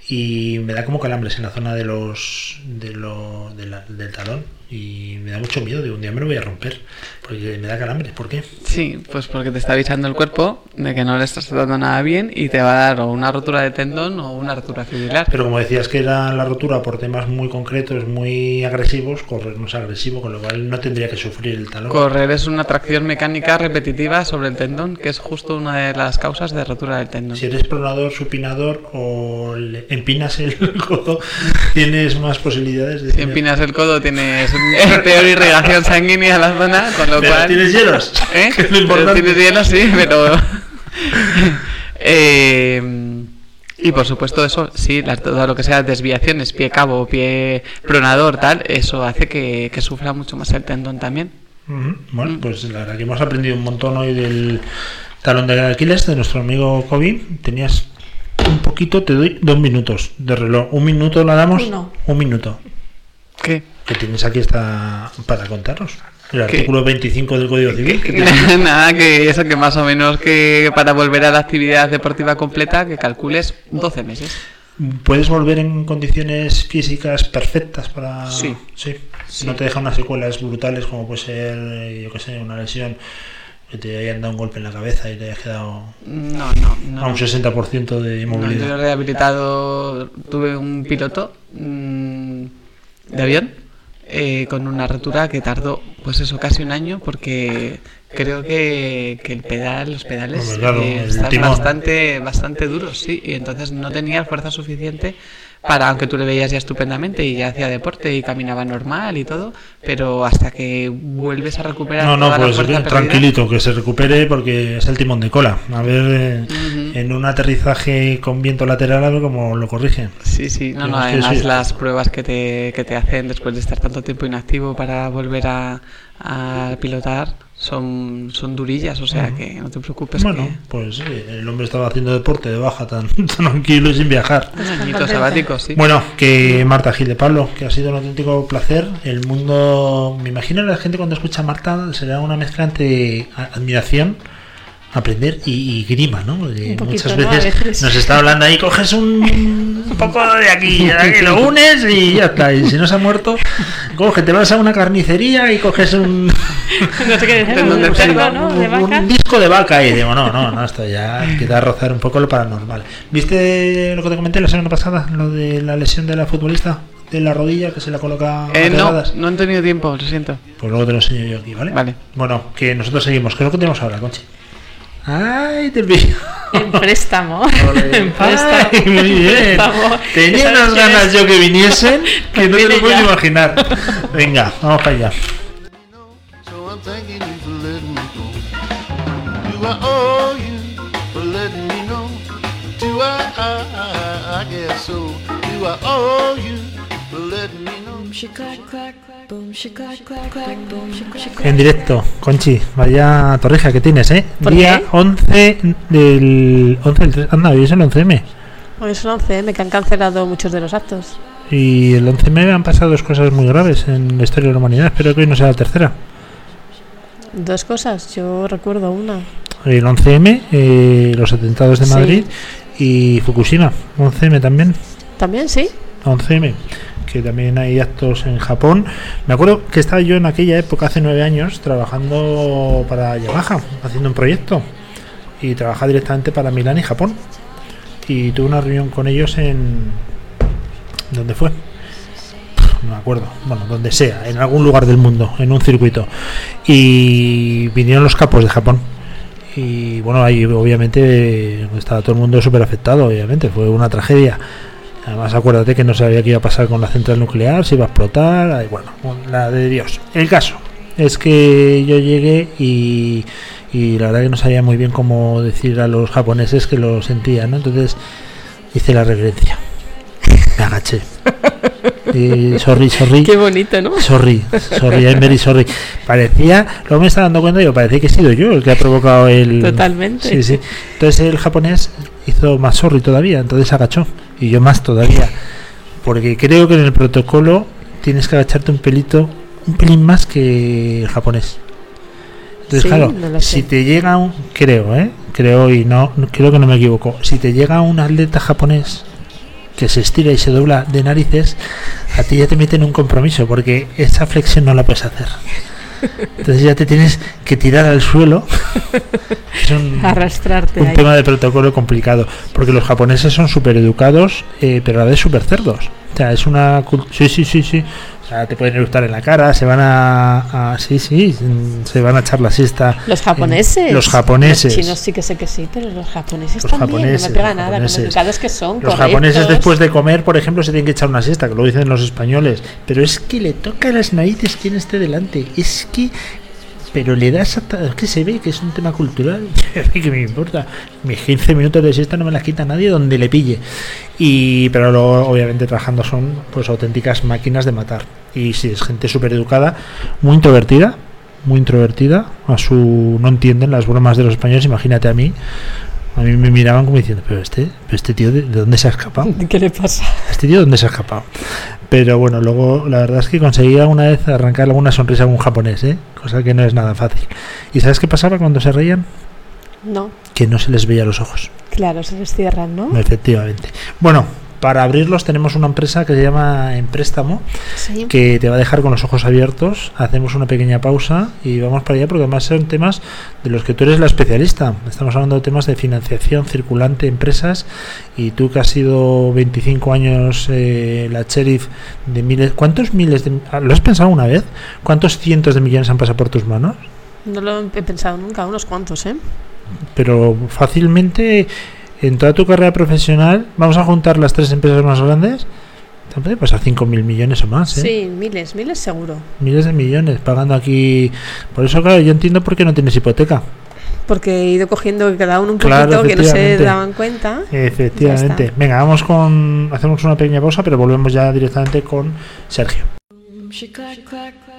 y me da como calambres en la zona de los de lo, de la- del talón, y me da mucho miedo, de un día me lo voy a romper, porque me da calambres, ¿por qué? Sí, pues porque te está avisando el cuerpo de que no le estás tratando nada bien y te va a dar o una rotura de tendón o una rotura fibrilar. Pero como decías que era la rotura por temas muy concretos, muy agresivos, correr no es agresivo, con lo cual no tendría que sufrir el talón. Correr es una tracción mecánica repetitiva sobre el tendón, que es justo una de las causas de rotura del tendón. Si eres pronador, supinador o le empinas el codo, tienes más posibilidades de... Si empinas el codo tienes peor irrigación sanguínea en la zona, con lo Pero cual... tienes hielos, ¿Eh? que es lo Pero. Tienes hielo, sí, pero... Eh, y por supuesto eso, sí, la- todo lo que sea desviaciones, pie cabo, pie pronador, tal, eso hace que, que sufra mucho más el tendón también. Bueno, pues la verdad que hemos aprendido un montón hoy del talón de Aquiles de nuestro amigo Kobe. Tenías un poquito, te doy dos minutos de reloj. Un minuto la damos. Uno. Un minuto. ¿Qué? Que tienes aquí está para contarnos. El artículo 25 del Código Civil. que tienes. Nada, que eso que más o menos que para volver a la actividad deportiva completa, que calcules 12 meses. ¿Puedes volver en condiciones físicas perfectas para...? Sí. Sí. Sí. No te deja unas secuelas brutales como puede ser, yo qué sé, una lesión que te hayan dado un golpe en la cabeza y te hayas quedado No, no, no. a un 60% de No, yo he inmovilidad. rehabilitado, tuve un piloto mm, de avión eh, con una rotura que tardó, pues eso, casi un año, porque creo que, que el pedal, los pedales claro, eh, están bastante, bastante duros, sí, y entonces no tenía fuerza suficiente para, aunque tú le veías ya estupendamente y ya hacía deporte y caminaba normal y todo, pero hasta que vuelves a recuperar No, no, toda la pues perdida- tranquilito, que se recupere porque es el timón de cola. A ver eh, en un aterrizaje con viento lateral a ver cómo lo corrigen. Sí, sí, no, no, además las pruebas que te, que te hacen después de estar tanto tiempo inactivo para volver a, a pilotar son, son durillas, o sea que no te preocupes bueno, que pues sí, el hombre estaba haciendo deporte de baja tan, tan tranquilo y sin viajar. un sabático, sí. Bueno, que Marta Gil de Pablo, que ha sido un auténtico placer. El mundo, me imagino la gente cuando escucha a Marta será una mezcla entre admiración, aprender y, y grima, ¿no? Poquito, muchas veces, nos está hablando ahí, coges un, un poco de aquí, de aquí, lo unes y ya está. Y si no se ha muerto, coge, te vas a una carnicería y coges un, No sé qué decir, ¿En dónde un te- cerdo, ¿no? De un- vaca. un disco de vaca y digo, no, no, no, esto ya empieza a rozar un poco lo paranormal. ¿Viste lo que te comenté la semana pasada? Lo de la lesión de la futbolista de la rodilla que se la coloca Eh, no, no han tenido tiempo, lo siento. Pues luego te lo enseño yo aquí, ¿vale? Vale. Bueno, que nosotros seguimos. ¿Qué es lo que tenemos ahora, Conchi? ¡Ay, te pillo! En préstamo. En préstamo. Ay, muy bien. Tenía ¿Sabes unas ganas yo que viniesen que no te lo puedes imaginar. Venga, vamos para allá. En directo, Conchi, vaya torrija que tienes, ¿eh? ¿Por Día qué? 11 del 11 del 3. Anda, hoy es el 11M. Hoy es el 11M, que han cancelado muchos de los actos. Y el 11M han pasado dos cosas muy graves en la historia de la humanidad. Espero que hoy no sea la tercera. Dos cosas, yo recuerdo una. El 11M, eh, los atentados de Sí. Madrid y Fukushima. 11M también. También, sí. 11M, que también hay actos en Japón. Me acuerdo que estaba yo en aquella época, hace nueve años, trabajando para Yamaha, haciendo un proyecto. Y trabajaba directamente para Milán y Japón. Y tuve una reunión con ellos en... ¿Dónde fue? No me acuerdo. Bueno, donde sea, en algún lugar del mundo, en un circuito. Y vinieron los capos de Japón. Y bueno, ahí obviamente estaba todo el mundo súper afectado, obviamente. Fue una tragedia. Además, acuérdate que no sabía qué iba a pasar con la central nuclear, si iba a explotar, bueno, la de Dios. El caso es que yo llegué y, y la verdad que no sabía muy bien cómo decir a los japoneses que lo sentían, ¿no? Entonces hice la reverencia. Me agaché. Y sorry, sorry. Qué bonito, ¿no? Sorry, sorry, I'm very sorry. Parecía, luego me estaba dando cuenta, yo parecía que he sido yo el que ha provocado el. Totalmente. Sí, sí. Entonces el japonés hizo más sorry todavía, entonces agachó. Y yo más todavía. Porque creo que en el protocolo tienes que agacharte un pelito, un pelín más que el japonés. Entonces, Sí, claro, no si te llega un. Creo, ¿eh? Creo y no, creo que no me equivoco. Si te llega un atleta japonés que se estira y se dobla de narices, a ti ya te meten un compromiso, porque esa flexión no la puedes hacer. Entonces ya te tienes que tirar al suelo. Es un, Arrastrarte un ahí. tema de protocolo complicado, porque los japoneses son súper educados, eh, pero a la vez súper cerdos. O sea, es una... Sí, sí, sí, sí. O sea, te pueden eructar en la cara, se van a... a- sí, sí, se van a echar la siesta. Los en- japoneses. Los japoneses. Los chinos sí que sé que sí, pero los japoneses Los también. japoneses, no me pega los nada, con japoneses. lo educados que son. Los japoneses correctos. después de comer, por ejemplo, se tienen que echar una siesta, que lo dicen los españoles. Pero es que le toca las narices quien esté delante. Es que... Pero le das hasta... Es que se ve que es un tema cultural. Que me importa. Mis 15 minutos de siesta no me las quita nadie donde le pille. Y pero luego, obviamente, trabajando son pues auténticas máquinas de matar. Y sí, es gente súper educada, muy introvertida. Muy introvertida. A su... No entienden las bromas de los españoles. Imagínate a mí. A mí me miraban como diciendo, pero este, pero este tío, ¿de, de dónde se ha escapado? ¿Qué le pasa? Este tío, ¿dónde se ha escapado? Pero bueno, luego la verdad es que conseguí alguna vez arrancar alguna sonrisa a un japonés, ¿eh? Cosa que no es nada fácil. ¿Y sabes qué pasaba cuando se reían? No, Que no se les veía los ojos. claro, se les cierran, ¿no? Efectivamente. Bueno, para abrirlos tenemos una empresa que se llama Empréstamo, Sí. que te va a dejar con los ojos abiertos. Hacemos una pequeña pausa y vamos para allá porque además son temas de los que tú eres la especialista. Estamos hablando de temas de financiación circulante, empresas, y tú que has sido 25 años eh, la sheriff de miles... ¿Cuántos miles de... ¿Lo has pensado una vez? ¿Cuántos cientos de millones han pasado por tus manos? No lo he pensado nunca, unos cuantos, ¿eh? pero fácilmente en toda tu carrera profesional, vamos a juntar las tres empresas más grandes, te puede pasar 5.000 millones o más, ¿eh? Sí, miles, miles seguro. Miles de millones pagando aquí. Por eso, claro, yo entiendo por qué no tienes hipoteca. Porque he ido cogiendo cada uno un Claro, poquito que no se daban cuenta. Efectivamente. Venga, vamos con. Hacemos una pequeña pausa, pero volvemos ya directamente con Sergio.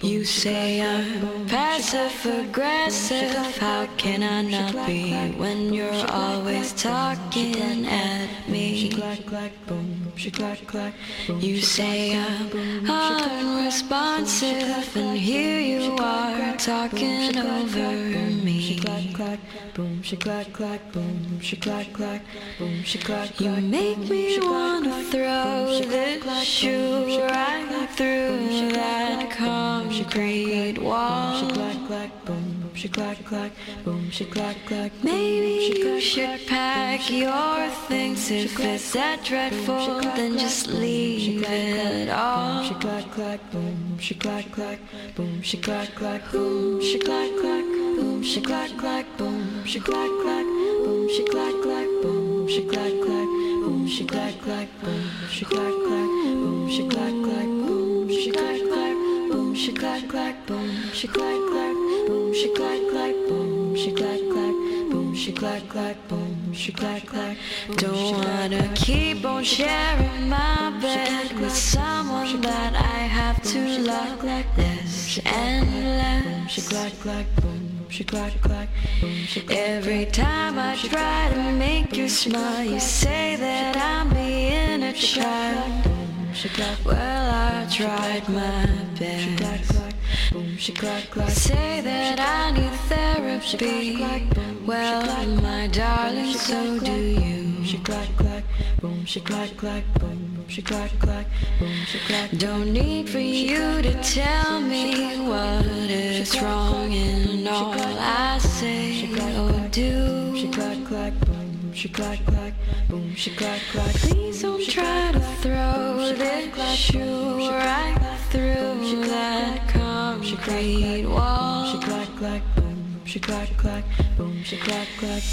You say I'm passive aggressive. How can I not be when you're always talking at me? You say I'm unresponsive, and here you are talking over me. You make me wanna throw this shoe right through that concrete wall. Maybe you should pack your things if it's that dreadful, then just leave it all. She clack clack, boom, she clack clack, boom, she clack clack, boom, she clack clack, boom, she clack clack, boom, she clack clack, boom, she clack clack, boom, she clack clack, boom, she clack clack, boom, she clack clack, boom, she clack clack, boom, she clack clack, boom, she clack clack, boom, she clack clack, boom, she clack clack, boom, she clack clack, boom, she clack clack, boom, she clack clack. Don't wanna keep on sharing my bed with someone that I have to love like this endless. Every time I try to make you smile, you say that I'm being a child she clack. Well, I tried my best. She clack, clack. Boom, she clack, clack. Say that I need therapy. Well, my darling, so do you. She clack, clack. Boom, she clack, clack. Boom, she clack, clack. Boom, she clack. Don't need for you to tell me what is wrong in all I say or do. She clack, clack. Boom. Please don't try to throw this shoe right through that concrete wall.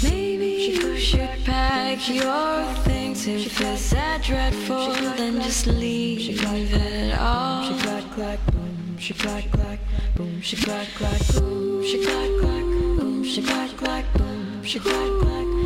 Maybe you should pack your things if it's that dreadful, then just leave it all. Boom, she clack clack, boom, she clack clack, boom, she clack clack, boom, she clack clack, boom, she clack clack, boom, she clack clack, boom,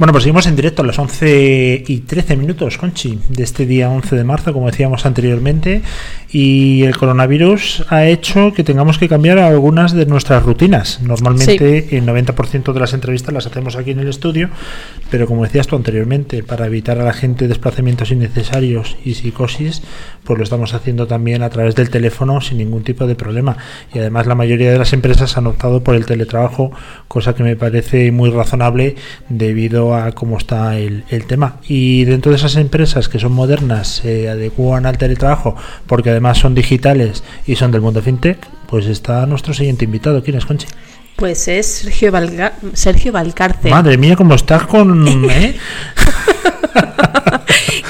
Bueno, pues seguimos en directo a las 11 y 13 minutos, Conchi, de este día 11 de marzo, como decíamos anteriormente, y el coronavirus ha hecho que tengamos que cambiar algunas de nuestras rutinas. Normalmente el 90% de las entrevistas las hacemos aquí en el estudio, pero como decías tú anteriormente, para evitar a la gente desplazamientos innecesarios y psicosis, pues lo estamos haciendo también a través del teléfono sin ningún tipo de problema. Y además la mayoría de las empresas han optado por el teletrabajo, cosa que me parece muy razonable debido cómo está el, tema. Y dentro de esas empresas que son modernas, se adecúan al teletrabajo porque además son digitales y son del mundo fintech, pues está nuestro siguiente invitado. ¿Quién es, Conchi? Pues es Sergio, Valga- Sergio Valcarce, Madre mía, cómo estás con... ¿eh?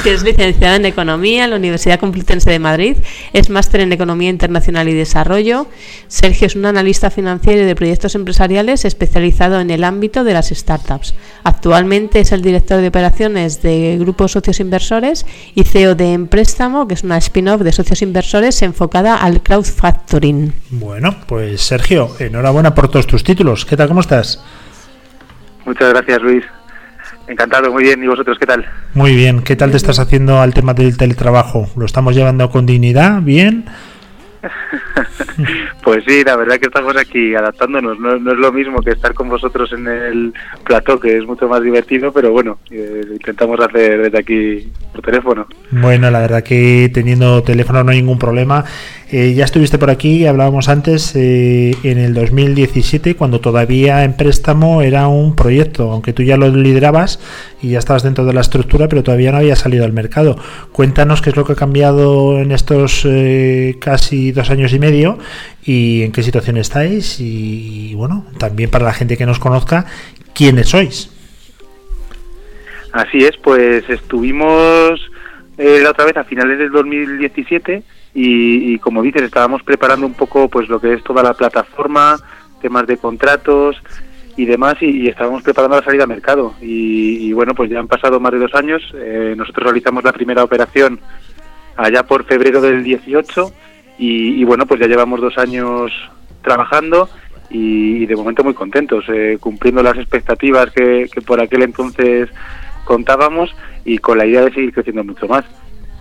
que es licenciado en Economía en la Universidad Complutense de Madrid, es máster en Economía Internacional y Desarrollo. Sergio es un analista financiero y de proyectos empresariales especializado en el ámbito de las startups. Actualmente es el director de operaciones de Grupos Socios Inversores y CEO de Empréstamo, que es una spin-off de socios inversores enfocada al crowdfactoring. Bueno, pues Sergio, enhorabuena por todos tus títulos. ¿Qué tal? ¿Cómo estás? Muchas gracias, Luis. Encantado, muy bien. ¿Y vosotros qué tal? Muy bien. ¿Qué tal te estás haciendo al tema del teletrabajo? ¿Lo estamos llevando con dignidad? ¿Bien? Pues sí, la verdad que estamos aquí adaptándonos. No, no es lo mismo que estar con vosotros en el plató, que es mucho más divertido, pero bueno, eh, intentamos hacer desde aquí por teléfono. Bueno, la verdad que teniendo teléfono no hay ningún problema. Eh, ya estuviste por aquí, hablábamos antes, eh, en el 2017, cuando todavía en préstamo era un proyecto, aunque tú ya lo liderabas y ya estabas dentro de la estructura, pero todavía no había salido al mercado. Cuéntanos qué es lo que ha cambiado en estos eh, casi dos años y medio y en qué situación estáis y, bueno, también para la gente que nos conozca, quiénes sois. Así es, pues estuvimos eh, la otra vez a finales del 2017 y, y, como dices estábamos preparando un poco pues lo que es toda la plataforma, temas de contratos y demás y, y estábamos preparando la salida al mercado y, y, bueno pues ya han pasado más de dos años, eh, nosotros realizamos la primera operación allá por febrero del 18 y, bueno pues ya llevamos dos años trabajando y, de momento muy contentos, eh, cumpliendo las expectativas que, que por aquel entonces contábamos y con la idea de seguir creciendo mucho más.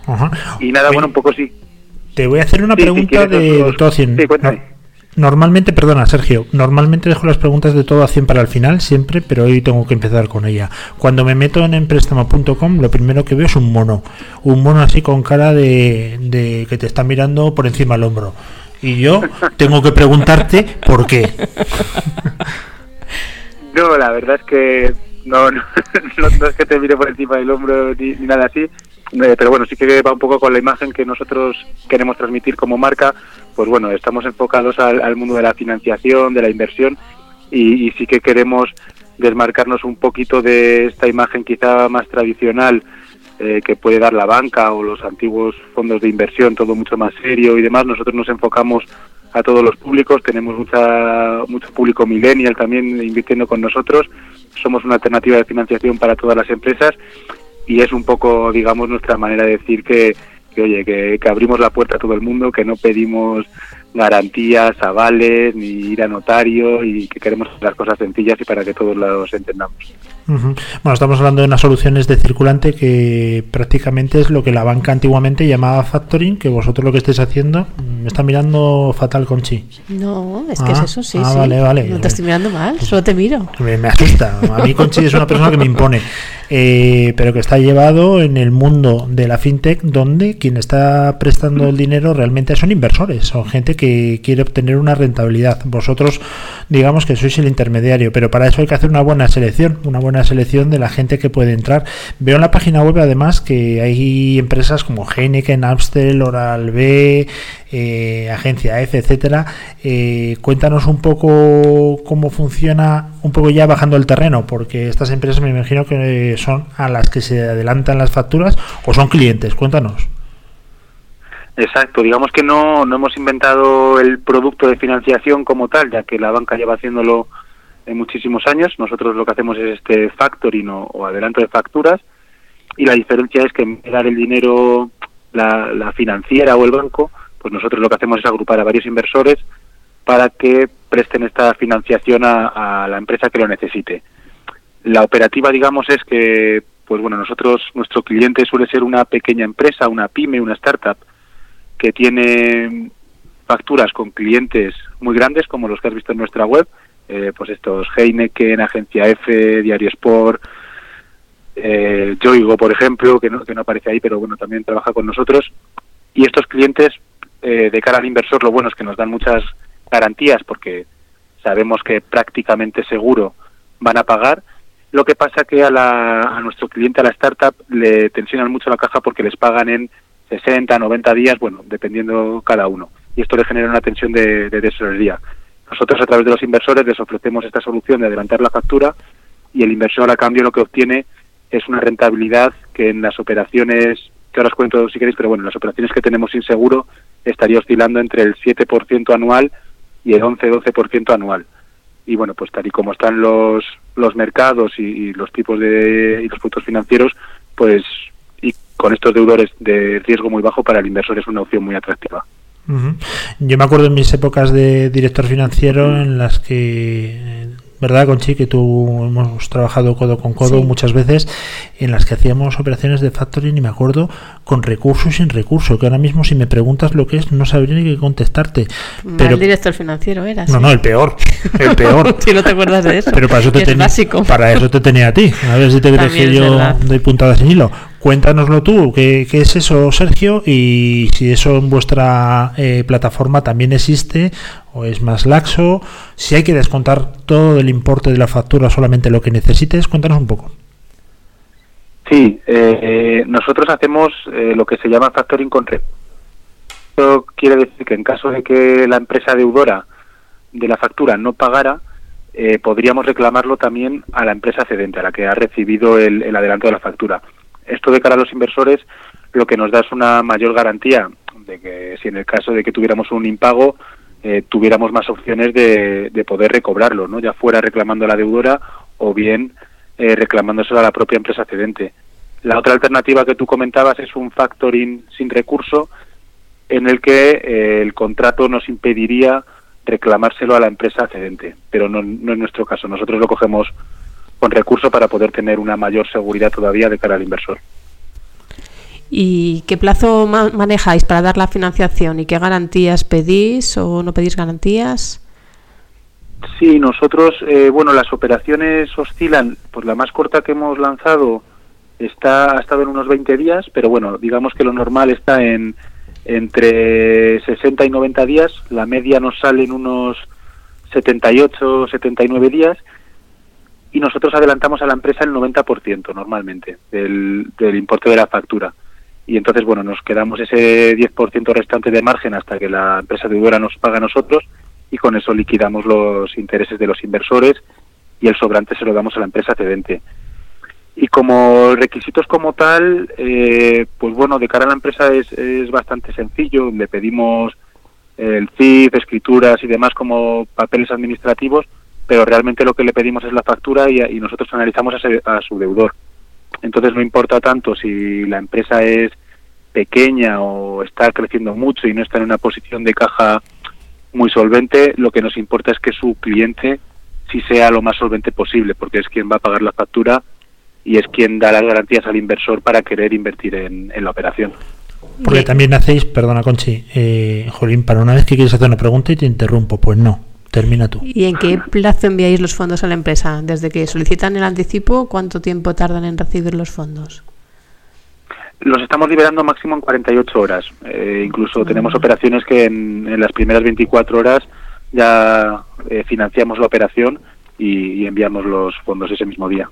Ajá. Y nada, bueno, un poco sí. Te voy a hacer una Sí, pregunta de, todo a 100. sí, cuéntame. Normalmente, perdona, Sergio, normalmente dejo las preguntas de todo a 100 para el final, siempre, pero hoy tengo que empezar con ella. Cuando me meto en emprestamo.com, lo primero que veo es un mono. Un mono así con cara de, de que te está mirando por encima del hombro. Y yo tengo que preguntarte por qué. No, la verdad es que no, no, es que te mire por encima del hombro ni, ni nada así, eh, pero bueno, sí que va un poco con la imagen que nosotros queremos transmitir como marca. Pues bueno, estamos enfocados al, al mundo de la financiación, de la inversión y, y sí que queremos desmarcarnos un poquito de esta imagen quizá más tradicional eh, que puede dar la banca o los antiguos fondos de inversión, todo mucho más serio y demás. Nosotros nos enfocamos a todos los públicos, tenemos mucha, mucho público millennial también invirtiendo con nosotros, somos una alternativa de financiación para todas las empresas y es un poco, digamos, nuestra manera de decir que, que oye, que, que abrimos la puerta a todo el mundo, que no pedimos garantías, avales, ni ir a notario y que queremos hacer las cosas sencillas y para que todos los entendamos. Bueno, estamos hablando de unas soluciones de circulante que prácticamente es lo que la banca antiguamente llamaba factoring, que vosotros lo que estáis haciendo, me está mirando fatal, Conchi. No, es que Ah, es eso, sí, ah, sí. vale, vale. No te estoy mirando mal, solo te miro. Me, me asusta. A mí Conchi es una persona que me impone, eh, pero que está llevado en el mundo de la fintech, donde quien está prestando el dinero realmente son inversores, son gente que quiere obtener una rentabilidad. Vosotros, digamos que sois el intermediario, pero para eso hay que hacer una buena selección, una buena selección de la gente que puede entrar. Veo en la página web además que hay empresas como Heineken, Amstel, Oral B, eh, Agencia F, etcétera. Eh, cuéntanos un poco cómo funciona, un poco ya bajando el terreno, porque estas empresas me imagino que son a las que se adelantan las facturas o son clientes. Cuéntanos. Exacto, digamos que no, no hemos inventado el producto de financiación como tal, ya que la banca lleva haciéndolo en muchísimos años. Nosotros lo que hacemos es este factoring o, o adelanto de facturas y la diferencia es que en vez de dar el dinero la, la financiera o el banco, pues nosotros lo que hacemos es agrupar a varios inversores para que presten esta financiación a, a la empresa que lo necesite. La operativa, digamos, es que, pues bueno, nosotros, nuestro cliente suele ser una pequeña empresa, una pyme, una startup, que tiene facturas con clientes muy grandes, como los que has visto en nuestra web, eh, pues estos Heineken, Agencia F, Diario Sport, eh, Yoigo, por ejemplo, que no, que no aparece ahí, pero bueno, también trabaja con nosotros. Y estos clientes, eh, de cara al inversor, lo bueno es que nos dan muchas garantías porque sabemos que prácticamente seguro van a pagar. Lo que pasa que a, la, a nuestro cliente, a la startup, le tensionan mucho la caja porque les pagan en 60, 90 días, bueno, dependiendo cada uno. Y esto le genera una tensión de, de tesorería. Nosotros, a través de los inversores, les ofrecemos esta solución de adelantar la factura y el inversor, a cambio, lo que obtiene es una rentabilidad que en las operaciones, que ahora os cuento si queréis, pero bueno, en las operaciones que tenemos sin seguro estaría oscilando entre el 7% anual y el 11-12% anual. Y bueno, pues tal y como están los, los mercados y, y los tipos de y los productos financieros, pues con estos deudores de riesgo muy bajo para el inversor es una opción muy atractiva. Yo me acuerdo en mis épocas de director financiero en las que, ¿verdad, Conchi? Que tú hemos trabajado codo con codo Sí. muchas veces, en las que hacíamos operaciones de factoring y me acuerdo con recurso y sin recurso, que ahora mismo si me preguntas lo que es no sabría ni qué contestarte. Pero, Mal director financiero eras. no, no, el peor, el peor. Tú no te acuerdas de eso. Pero para eso te es tenía, básico. para eso te tenía a ti. A ver si te crees que yo doy puntadas sin hilo. Cuéntanoslo tú, ¿qué, qué es eso, Sergio? Y si eso en vuestra eh, plataforma también existe o es más laxo, si hay que descontar todo el importe de la factura, solamente lo que necesites, cuéntanos un poco. Sí, eh, nosotros hacemos eh, lo que se llama factoring con recurso. Esto quiere decir que en caso de que la empresa deudora de la factura no pagara, eh, podríamos reclamarlo también a la empresa cedente, a la que ha recibido el adelanto de la factura. Esto de cara a los inversores lo que nos da es una mayor garantía de que si en el caso de que tuviéramos un impago, eh, tuviéramos más opciones de, de poder recobrarlo, ¿no? ya fuera reclamando a la deudora o bien eh, reclamándoselo a la propia empresa cedente. La otra alternativa que tú comentabas es un factoring sin recurso en el que eh, el contrato nos impediría reclamárselo a la empresa cedente, pero no, no es nuestro caso. Nosotros lo cogemos con recurso para poder tener una mayor seguridad todavía de cara al inversor. ¿Y qué plazo ma- manejáis para dar la financiación y qué garantías pedís o no pedís garantías? Sí, nosotros, eh, bueno, las operaciones oscilan, pues la más corta que hemos lanzado está ha estado en unos 20 días, pero bueno, digamos que lo normal está en entre 60 y 90 días, la media nos sale en unos 78, 79 días y nosotros adelantamos a la empresa el 90% normalmente del, del importe de la factura. Y entonces, bueno, nos quedamos ese 10% restante de margen hasta que la empresa deudora nos paga a nosotros y con eso liquidamos los intereses de los inversores y el sobrante se lo damos a la empresa cedente. Y como requisitos como tal, eh, pues bueno, de cara a la empresa es, es bastante sencillo. Le pedimos el CIF, escrituras y demás como papeles administrativos, pero realmente lo que le pedimos es la factura y, y nosotros analizamos a, ese- a su deudor. Entonces no importa tanto si la empresa es pequeña o está creciendo mucho y no está en una posición de caja muy solvente, lo que nos importa es que su cliente sí sea lo más solvente posible, porque es quien va a pagar la factura y es quien da las garantías al inversor para querer invertir en, en la operación. Porque también hacéis, perdona Conchi, eh, Jolín, para una vez que quieres hacer una pregunta y te interrumpo, pues no, termina tú. ¿Y en qué plazo enviáis los fondos a la empresa? Desde que solicitan el anticipo, ¿cuánto tiempo tardan en recibir los fondos? Los estamos liberando máximo en 48 horas. Eh, incluso tenemos operaciones que en, en las primeras 24 horas ya eh, financiamos la operación y, y enviamos los fondos ese mismo día.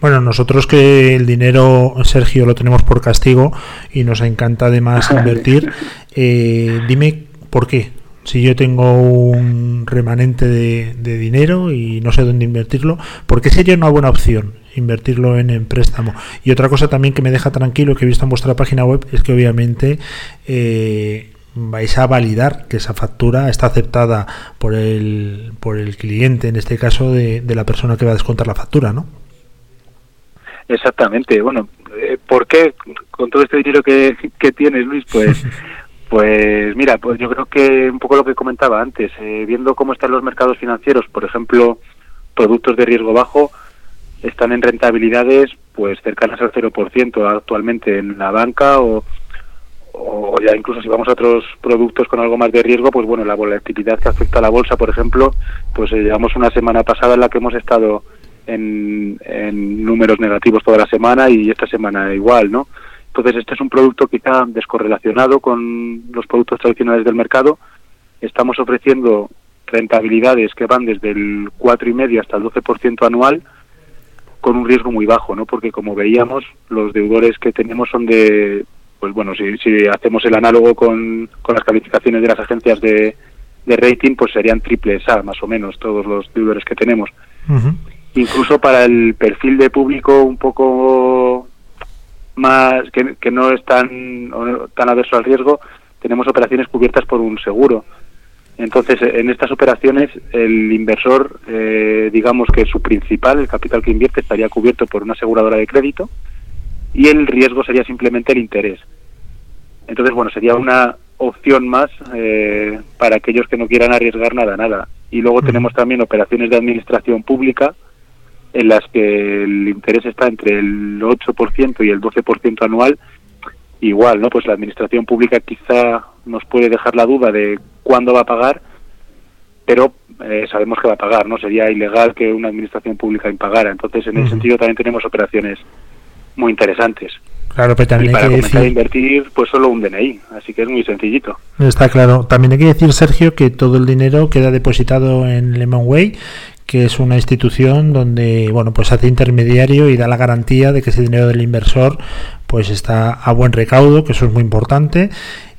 Bueno, nosotros que el dinero, Sergio, lo tenemos por castigo y nos encanta además invertir, eh, dime por qué. Si yo tengo un remanente de, de dinero y no sé dónde invertirlo, ¿por qué sería una buena opción invertirlo en, en préstamo? Y otra cosa también que me deja tranquilo que he visto en vuestra página web es que obviamente eh, vais a validar que esa factura está aceptada por el, por el cliente, en este caso de, de la persona que va a descontar la factura, ¿no? Exactamente. Bueno, eh, ¿por qué con todo este dinero que, que tienes, Luis? Pues, pues mira, pues yo creo que un poco lo que comentaba antes, eh, viendo cómo están los mercados financieros, por ejemplo, productos de riesgo bajo, están en rentabilidades pues cercanas al 0% actualmente en la banca o, o ya incluso si vamos a otros productos con algo más de riesgo, pues bueno, la volatilidad que afecta a la bolsa, por ejemplo, pues eh, llevamos una semana pasada en la que hemos estado en, en números negativos toda la semana y esta semana igual, ¿no? Entonces este es un producto quizá descorrelacionado con los productos tradicionales del mercado. Estamos ofreciendo rentabilidades que van desde el 4,5 hasta el 12% anual con un riesgo muy bajo, ¿no? Porque como veíamos, los deudores que tenemos son de, pues bueno, si, si hacemos el análogo con, con las calificaciones de las agencias de, de rating, pues serían triples A, más o menos, todos los deudores que tenemos. Incluso para el perfil de público un poco más, que, que no es tan, o tan adverso al riesgo, tenemos operaciones cubiertas por un seguro. Entonces, en estas operaciones, el inversor, eh, digamos que su principal, el capital que invierte, estaría cubierto por una aseguradora de crédito y el riesgo sería simplemente el interés. Entonces, bueno, sería una opción más eh, para aquellos que no quieran arriesgar nada, nada. Y luego tenemos también operaciones de administración pública en las que el interés está entre el 8% y el 12% anual. Igual, ¿no? Pues la administración pública quizá nos puede dejar la duda de cuándo va a pagar, pero eh, sabemos que va a pagar, ¿no? Sería ilegal que una administración pública impagara. Entonces, en ese Ujú. sentido también tenemos operaciones muy interesantes. Claro, pero Y también para hay que comenzar a decir, invertir, pues solo un DNI, así que es muy sencillito. está claro, también hay que decir, Sergio, que todo el dinero queda depositado en Lemonway, que es una institución donde, bueno, pues hace intermediario y da la garantía de que ese dinero del inversor pues está a buen recaudo, que eso es muy importante.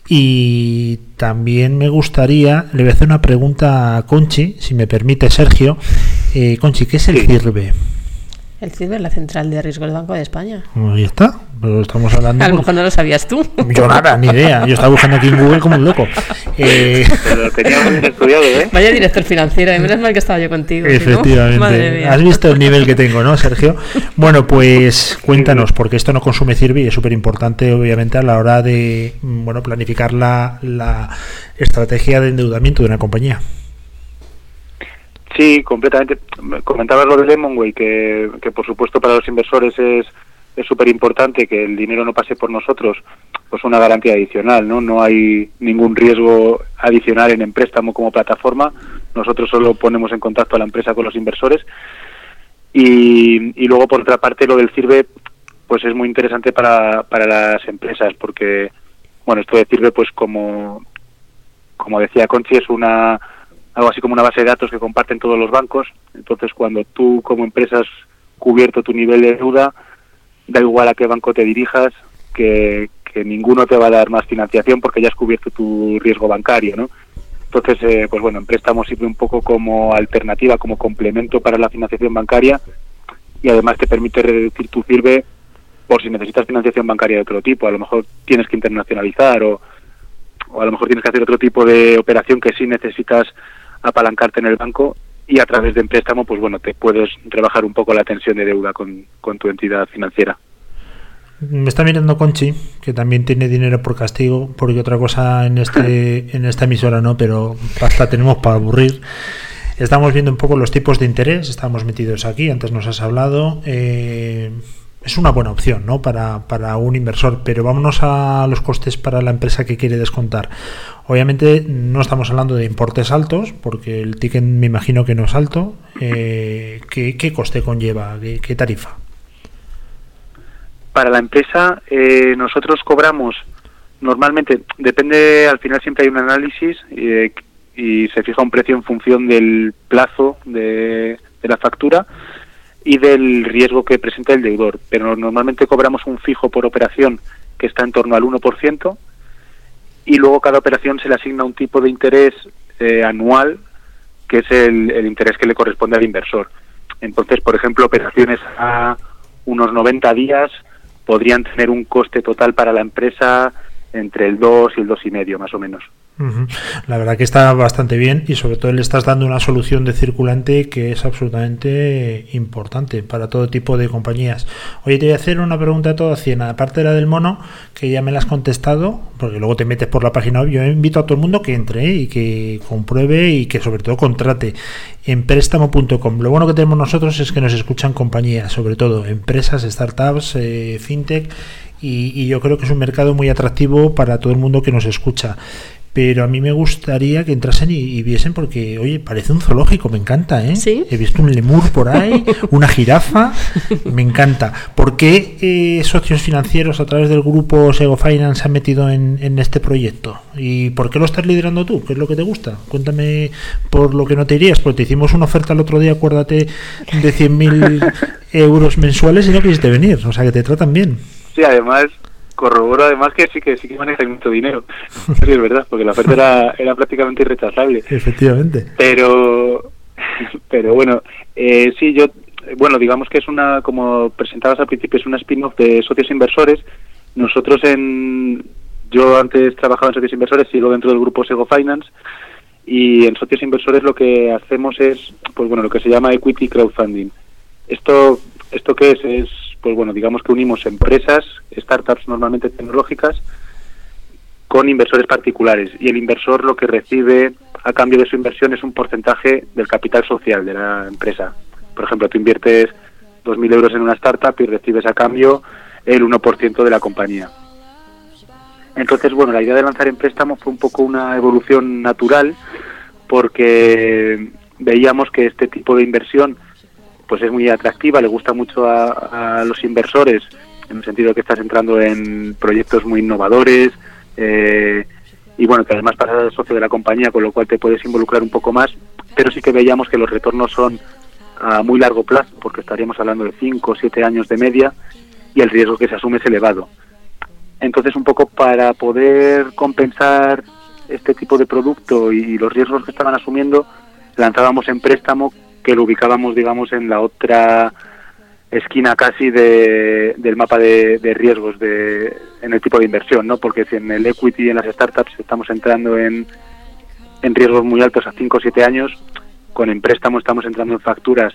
Y también me gustaría, le voy a hacer una pregunta a Conchi, si me permite, Sergio. Eh, Conchi, ¿qué es el. CIRBE? El CIRBE es la Central de Riesgo del Banco de España. Ahí está, pero estamos hablando. A lo mejor no lo sabías tú. Yo nada, ni idea. Yo estaba buscando aquí en Google como un loco. Eh, Pero lo teníamos bien estudiado, ¿eh? Vaya director financiero, y menos mal que estaba yo contigo. no, efectivamente. madre mía. Has visto el nivel que tengo, ¿no, Sergio? Bueno, pues cuéntanos, porque esto no consume CIRBI y es súper importante, obviamente, a la hora de mm, bueno planificar la, la estrategia de endeudamiento de una compañía. Sí, completamente. Me Comentabas lo de Lemonway, que, que por supuesto para los inversores es es importante que el dinero no pase por nosotros, pues una garantía adicional, ¿no? No hay ningún riesgo adicional en el préstamo como plataforma. Nosotros solo ponemos en contacto a la empresa con los inversores. Y, y luego, por otra parte, lo del CIRBE, pues es muy interesante para, para las empresas, porque, bueno, esto de CIRBE, pues como, como decía Conchi, es una algo así como una base de datos que comparten todos los bancos. Entonces, cuando tú como empresa has cubierto tu nivel de deuda, da igual a qué banco te dirijas, que, que ninguno te va a dar más financiación porque ya has cubierto tu riesgo bancario, ¿no? Entonces, eh, pues bueno, en préstamos sirve un poco como alternativa, como complemento para la financiación bancaria y además te permite reducir tu CIRBE por si necesitas financiación bancaria de otro tipo. A lo mejor tienes que internacionalizar o, o a lo mejor tienes que hacer otro tipo de operación que sí necesitas apalancarte en el banco y a través de un préstamo, pues bueno, te puedes rebajar un poco la tensión de deuda con, con tu entidad financiera. Me está mirando Conchi, que también tiene dinero por castigo, porque otra cosa en este en esta emisora no, pero pasta tenemos para aburrir. Estamos viendo un poco los tipos de interés, estamos metidos aquí, antes nos has hablado. eh, es una buena opción ¿no? para, para un inversor, pero vámonos a los costes para la empresa que quiere descontar. Obviamente no estamos hablando de importes altos, porque el ticket me imagino que no es alto. Eh, ¿qué, qué coste conlleva? ¿Qué, tarifa? Para la empresa, eh, nosotros cobramos normalmente, depende, al final siempre hay un análisis eh, y se fija un precio en función del plazo de, de la factura y del riesgo que presenta el deudor. Pero normalmente cobramos un fijo por operación que está en torno al 1% y luego cada operación se le asigna un tipo de interés eh, anual que es el, interés que le corresponde al inversor. Entonces, por ejemplo, operaciones a unos 90 días podrían tener un coste total para la empresa entre el 2 y el 2,5 más o menos. La verdad que está bastante bien y sobre todo le estás dando una solución de circulante que es absolutamente importante para todo tipo de compañías. Oye, te voy a hacer una pregunta toda cien, aparte de la del mono, que ya me la has contestado, porque luego te metes por la página. Yo invito a todo el mundo que entre ¿eh? y que compruebe y que sobre todo contrate en préstamo.com. Lo bueno que tenemos nosotros es que nos escuchan compañías, sobre todo empresas, startups, eh, fintech y, y yo creo que es un mercado muy atractivo para todo el mundo que nos escucha pero a mí me gustaría que entrasen y, y viesen porque, oye, parece un zoológico, me encanta, ¿eh? ¿Sí? He visto un lemur por ahí, una jirafa, me encanta. ¿Por qué eh, socios financieros a través del grupo Sego Finance se han metido en, en este proyecto? ¿Y por qué lo estás liderando tú? ¿Qué es lo que te gusta? Cuéntame por lo que no te irías, porque te hicimos una oferta el otro día, acuérdate, de 100.000 euros mensuales y no quisiste venir, o sea que te tratan bien. Sí, además corroboro además que sí que sí que manejan mucho dinero. Sí, es verdad, porque la oferta era, era prácticamente irrechazable. Efectivamente. Pero, pero bueno, eh, sí, yo, bueno, digamos que es una, como presentabas al principio, es una spin-off de socios inversores. Nosotros en, yo antes trabajaba en socios inversores, sigo dentro del grupo Sego Finance y en socios inversores lo que hacemos es, pues bueno, lo que se llama equity crowdfunding. Esto, esto qué es? Es, pues bueno, digamos que unimos empresas, startups normalmente tecnológicas, con inversores particulares y el inversor lo que recibe a cambio de su inversión es un porcentaje del capital social de la empresa. Por ejemplo, tú inviertes 2.000 euros en una startup y recibes a cambio el 1% de la compañía. Entonces, bueno, la idea de lanzar en préstamo fue un poco una evolución natural porque veíamos que este tipo de inversión pues es muy atractiva, le gusta mucho a, los inversores en el sentido que estás entrando en proyectos muy innovadores eh, y bueno, que además pasas a ser socio de la compañía, con lo cual te puedes involucrar un poco más, pero sí que veíamos que los retornos son a muy largo plazo, porque estaríamos hablando de 5 o 7 años de media y el riesgo que se asume es elevado. Entonces, un poco para poder compensar este tipo de producto y los riesgos que estaban asumiendo, lanzábamos en préstamo que lo ubicábamos, digamos, en la otra esquina casi de, del mapa de, de riesgos de, en el tipo de inversión, ¿no? Porque si en el equity y en las startups estamos entrando en, en riesgos muy altos a 5 o 7 años, con en préstamo estamos entrando en facturas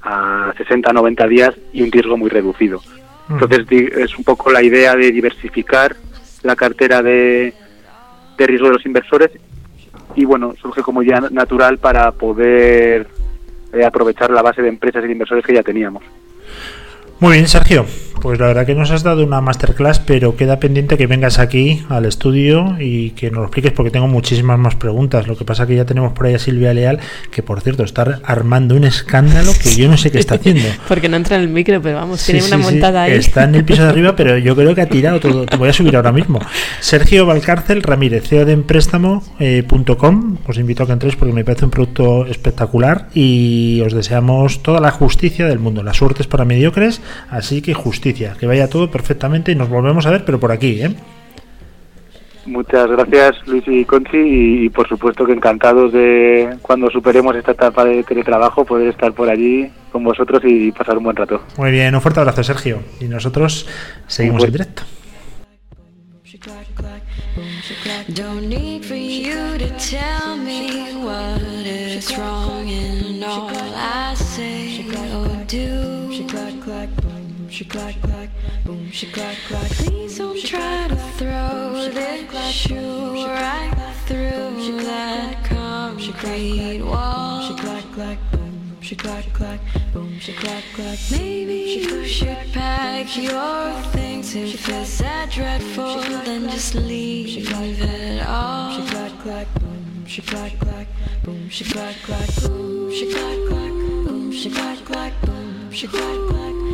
a 60 90 días y un riesgo muy reducido. Entonces di- es un poco la idea de diversificar la cartera de, de riesgo de los inversores y bueno, surge como ya natural para poder eh, aprovechar la base de empresas y de inversores que ya teníamos. Muy bien, Sergio. Pues la verdad que nos has dado una masterclass, pero queda pendiente que vengas aquí al estudio y que nos lo expliques porque tengo muchísimas más preguntas. Lo que pasa que ya tenemos por ahí a Silvia Leal, que por cierto está armando un escándalo que yo no sé qué está haciendo. Porque no entra en el micro, pero vamos, Sí, tiene una sí, sí. montada ahí. Está en el piso de arriba, pero yo creo que ha tirado todo. Te voy a subir ahora mismo. Sergio Valcárcel Ramírez, CEO de empréstamo.com. Os invito a que entréis porque me parece un producto espectacular y os deseamos toda la justicia del mundo. La suerte es para mediocres, así que justicia. Que vaya todo perfectamente y nos volvemos a ver, pero por aquí, ¿eh? Muchas gracias Luis y Conchi y, y por supuesto que encantados de cuando superemos esta etapa de teletrabajo poder estar por allí con vosotros y pasar un buen rato. Muy bien, un fuerte abrazo, Sergio. Y nosotros seguimos en directo. she clack clack, boom she clack clack. Please don't try to throw this shoe right through that concrete wall. She clack clack, boom she clack clack, boom she clack clack. Maybe you should pack your things if it's that dreadful, then just leave it all. She clack clack, boom she clack clack, boom she clack clack, boom she clack clack, boom she clack clack, boom she clack clack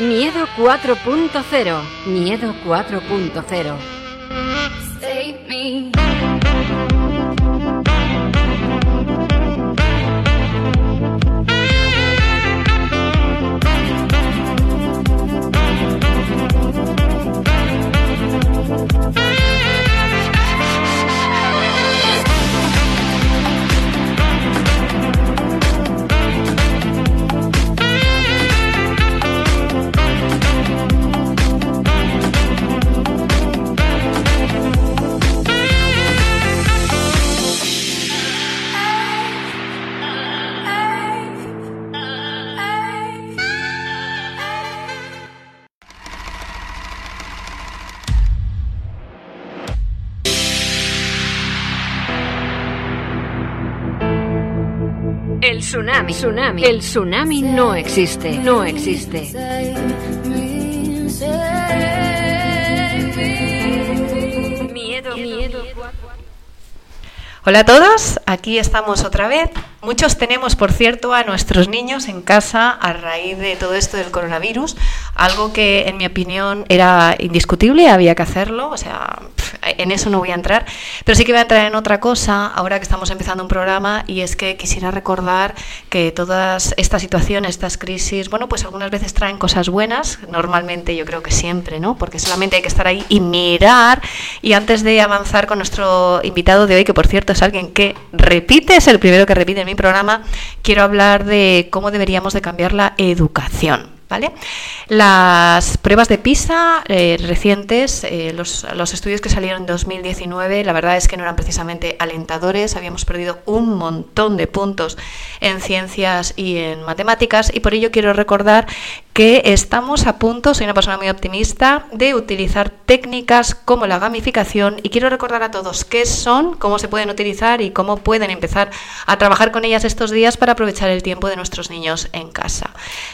Miedo 4.0. Miedo 4.0. tsunami, tsunami. El tsunami no existe, no existe. Miedo, miedo. Hola a todos, aquí estamos otra vez. Muchos tenemos, por cierto, a nuestros niños en casa a raíz de todo esto del coronavirus, algo que en mi opinión era indiscutible, había que hacerlo, o sea, en eso no voy a entrar, pero sí que voy a entrar en otra cosa ahora que estamos empezando un programa y es que quisiera recordar que todas estas situaciones, estas crisis, bueno, pues algunas veces traen cosas buenas, normalmente yo creo que siempre, ¿no? Porque solamente hay que estar ahí y mirar y antes de avanzar con nuestro invitado de hoy, que por cierto es alguien que repite, es el primero que repite en mi programa, quiero hablar de cómo deberíamos de cambiar la educación. Las pruebas de PISA eh, recientes, eh, los, los, estudios que salieron en 2019, la verdad es que no eran precisamente alentadores, habíamos perdido un montón de puntos en ciencias y en matemáticas. Y por ello quiero recordar que estamos a punto, soy una persona muy optimista, de utilizar técnicas como la gamificación y quiero recordar a todos qué son, cómo se pueden utilizar y cómo pueden empezar a trabajar con ellas estos días para aprovechar el tiempo de nuestros niños en casa.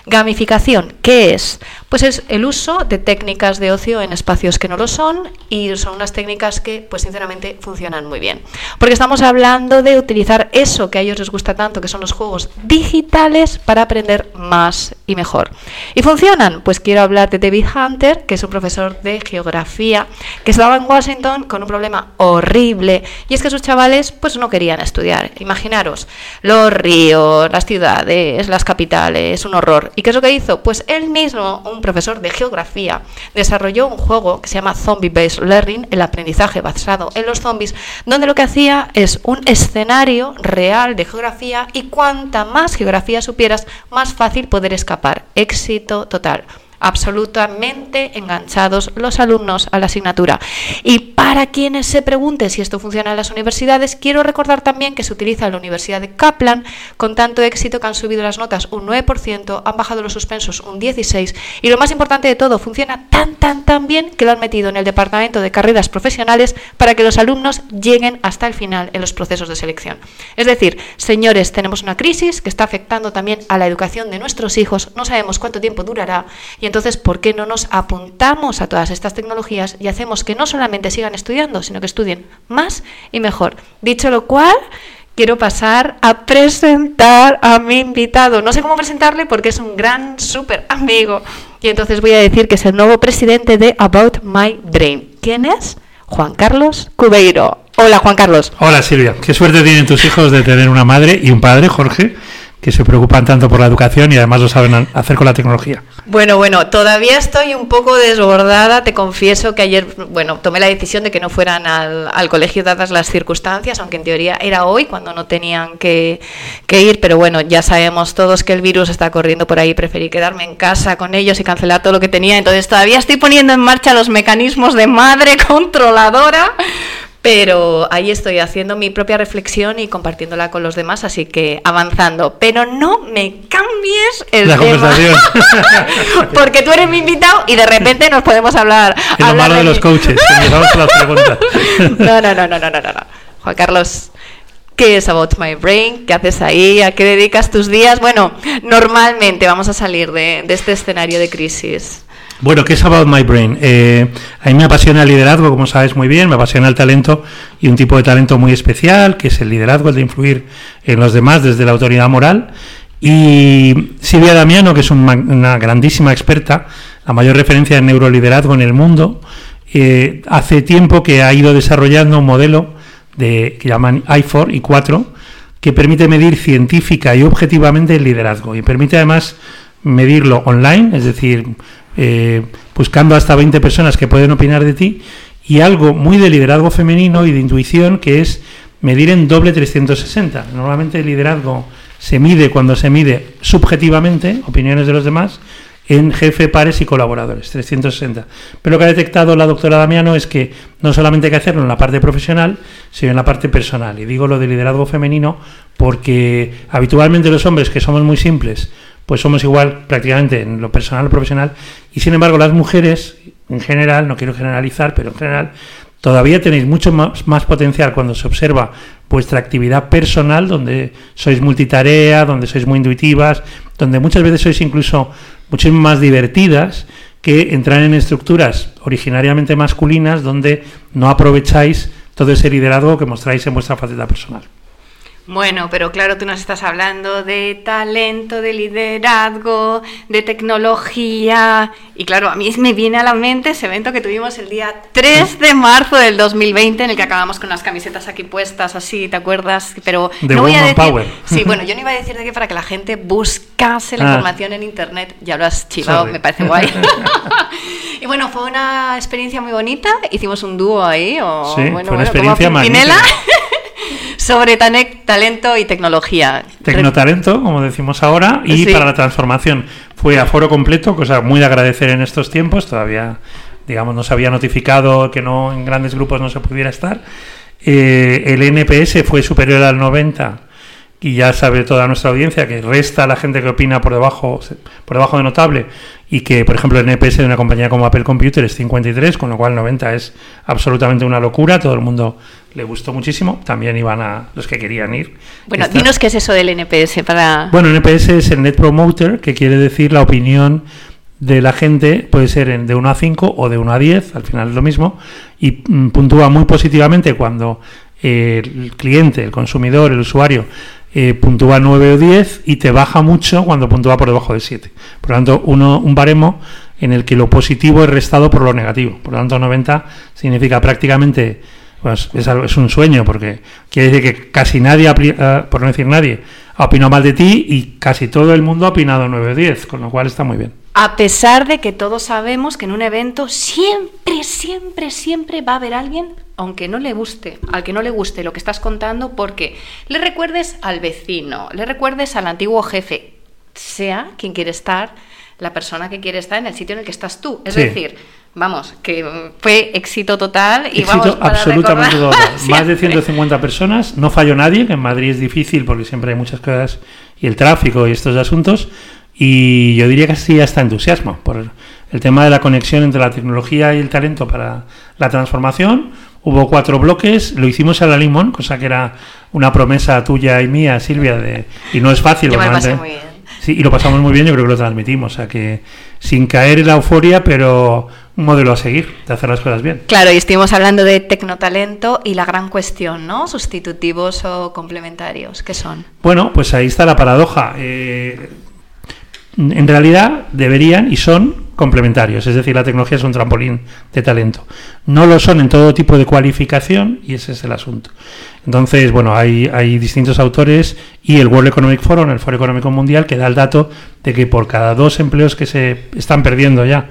Gamificación, ¿qué es? Pues es el uso de técnicas de ocio en espacios que no lo son y son unas técnicas que pues sinceramente funcionan muy bien. Porque estamos hablando de utilizar eso que a ellos les gusta tanto, que son los juegos digitales para aprender más y mejor. ¿Y funcionan? Pues quiero hablar de David Hunter, que es un profesor de geografía, que estaba en Washington con un problema horrible, y es que sus chavales pues no querían estudiar. Imaginaros, los ríos, las ciudades, las capitales, un horror. ¿Y qué es lo que hizo? Pues él mismo, un profesor de geografía, desarrolló un juego que se llama Zombie Based Learning, el aprendizaje basado en los zombies, donde lo que hacía es un escenario real de geografía y cuanta más geografía supieras, más fácil poder escapar. Éxito total absolutamente enganchados los alumnos a la asignatura. Y para quienes se pregunten si esto funciona en las universidades, quiero recordar también que se utiliza en la Universidad de Kaplan con tanto éxito que han subido las notas un 9%, han bajado los suspensos un 16% y lo más importante de todo, funciona tan tan tan bien que lo han metido en el departamento de carreras profesionales para que los alumnos lleguen hasta el final en los procesos de selección. Es decir, señores, tenemos una crisis que está afectando también a la educación de nuestros hijos, no sabemos cuánto tiempo durará y entonces, ¿por qué no nos apuntamos a todas estas tecnologías y hacemos que no solamente sigan estudiando, sino que estudien más y mejor? Dicho lo cual, quiero pasar a presentar a mi invitado. No sé cómo presentarle porque es un gran, súper amigo. Y entonces voy a decir que es el nuevo presidente de About My Brain. ¿Quién es? Juan Carlos Cubeiro. Hola, Juan Carlos. Hola, Silvia. Qué suerte tienen tus hijos de tener una madre y un padre, Jorge, que se preocupan tanto por la educación y además lo saben hacer con la tecnología. Bueno, bueno, todavía estoy un poco desbordada, te confieso que ayer, bueno, tomé la decisión de que no fueran al, al colegio dadas las circunstancias, aunque en teoría era hoy cuando no tenían que, que, ir, pero bueno, ya sabemos todos que el virus está corriendo por ahí, preferí quedarme en casa con ellos y cancelar todo lo que tenía, entonces todavía estoy poniendo en marcha los mecanismos de madre controladora pero ahí estoy haciendo mi propia reflexión y compartiéndola con los demás, así que avanzando. Pero no me cambies el la tema, porque tú eres mi invitado y de repente nos podemos hablar. Lo hablar malo de los coaches, empezamos con las preguntas. No, no, no, no, no, no, no. Juan Carlos, ¿Qué es About My Brain? ¿Qué haces ahí? ¿A qué dedicas tus días? Bueno, normalmente vamos a salir de, de este escenario de crisis. Bueno, ¿qué es About My Brain? Eh, a mí me apasiona el liderazgo, como sabes muy bien, me apasiona el talento y un tipo de talento muy especial, que es el liderazgo, el de influir en los demás desde la autoridad moral. Y Silvia Damiano, que es una, una grandísima experta, la mayor referencia en neuroliderazgo en el mundo, eh, hace tiempo que ha ido desarrollando un modelo de, que llaman i4 y 4, que permite medir científica y objetivamente el liderazgo y permite además medirlo online, es decir, eh, buscando hasta 20 personas que pueden opinar de ti, y algo muy de liderazgo femenino y de intuición que es medir en doble 360. Normalmente el liderazgo se mide cuando se mide subjetivamente, opiniones de los demás, en jefe, pares y colaboradores, 360. Pero lo que ha detectado la doctora Damiano es que no solamente hay que hacerlo en la parte profesional, sino en la parte personal. Y digo lo de liderazgo femenino porque habitualmente los hombres, que somos muy simples, pues somos igual prácticamente en lo personal o profesional, y sin embargo las mujeres, en general, no quiero generalizar, pero en general, Todavía tenéis mucho más, potencial cuando se observa vuestra actividad personal, donde sois multitarea, donde sois muy intuitivas, donde muchas veces sois incluso mucho más divertidas que entrar en estructuras originariamente masculinas donde no aprovecháis todo ese liderazgo que mostráis en vuestra faceta personal. Bueno, pero claro, tú nos estás hablando de talento, de liderazgo, de tecnología. Y claro, a mí me viene a la mente ese evento que tuvimos el día 3 de marzo del 2020, en el que acabamos con las camisetas aquí puestas, así, ¿te acuerdas? Pero De no voy a decir. Power. Sí, bueno, yo no iba a decir de qué para que la gente buscase la Ah. información en internet. Ya lo has chivado, Sorry. me parece guay. y bueno, fue una experiencia muy bonita. Hicimos un dúo ahí. O, Sí, bueno, fue una bueno, experiencia como. sobre tane- talento y tecnología. Tecnotalento, como decimos ahora, y Sí. para la transformación fue a foro completo, cosa muy de agradecer en estos tiempos, todavía, digamos, no se había notificado que no en grandes grupos no se pudiera estar. Eh, el NPS fue superior al 90 y ya sabe toda nuestra audiencia que resta la gente que opina por debajo por debajo de notable y que por ejemplo el NPS de una compañía como Apple Computer es 53 con lo cual 90 es absolutamente una locura todo el mundo le gustó muchísimo también iban a los que querían ir. Bueno, Esta- dinos qué es eso del NPS para... bueno, NPS es el Net Promoter, que quiere decir la opinión de la gente, puede ser en- de 1 a 5 o de 1 a 10, al final es lo mismo, y mm, puntúa muy positivamente cuando eh, el cliente, el consumidor, el usuario, eh, puntúa 9 o 10 y te baja mucho cuando puntúa por debajo de 7. Por lo tanto, uno, un baremo en el que lo positivo es restado por lo negativo. Por lo tanto, 90 significa prácticamente, pues es, es un sueño, porque quiere decir que casi nadie, ah, por no decir nadie, ha opinado mal de ti y casi todo el mundo ha opinado 9 o 10, con lo cual está muy bien. A pesar de que todos sabemos que en un evento siempre, siempre, siempre va a haber alguien, aunque no le guste, al que no le guste lo que estás contando, porque le recuerdes al vecino, le recuerdes al antiguo jefe, sea quien quiere estar, la persona que quiere estar en el sitio en el que estás tú. Es Sí. decir, vamos, que fue éxito total y Éxito vamos para absolutamente total. Más de siempre. 150 personas, no falló nadie, que en Madrid es difícil porque siempre hay muchas cosas y el tráfico y estos asuntos. Y yo diría que sí hasta entusiasmo por el tema de la conexión entre la tecnología y el talento para la transformación. Hubo cuatro bloques, lo hicimos a la limón, cosa que era una promesa tuya y mía, Silvia, de, y no es fácil. Yo me lo pasé normalmente- muy bien. Sí, y lo pasamos muy bien, yo creo que lo transmitimos, o sea que sin caer en la euforia, pero un modelo a seguir, de hacer las cosas bien. Claro, y estuvimos hablando de tecnotalento y la gran cuestión, ¿no? Sustitutivos o complementarios, ¿qué son? Bueno, pues ahí está la paradoja. Eh, en realidad deberían y son complementarios, es decir, la tecnología es un trampolín de talento. No lo son en todo tipo de cualificación y ese es el asunto. Entonces, bueno, hay, hay distintos autores y el World Economic Forum, el Foro Económico Mundial, que da el dato de que por cada dos empleos que se están perdiendo ya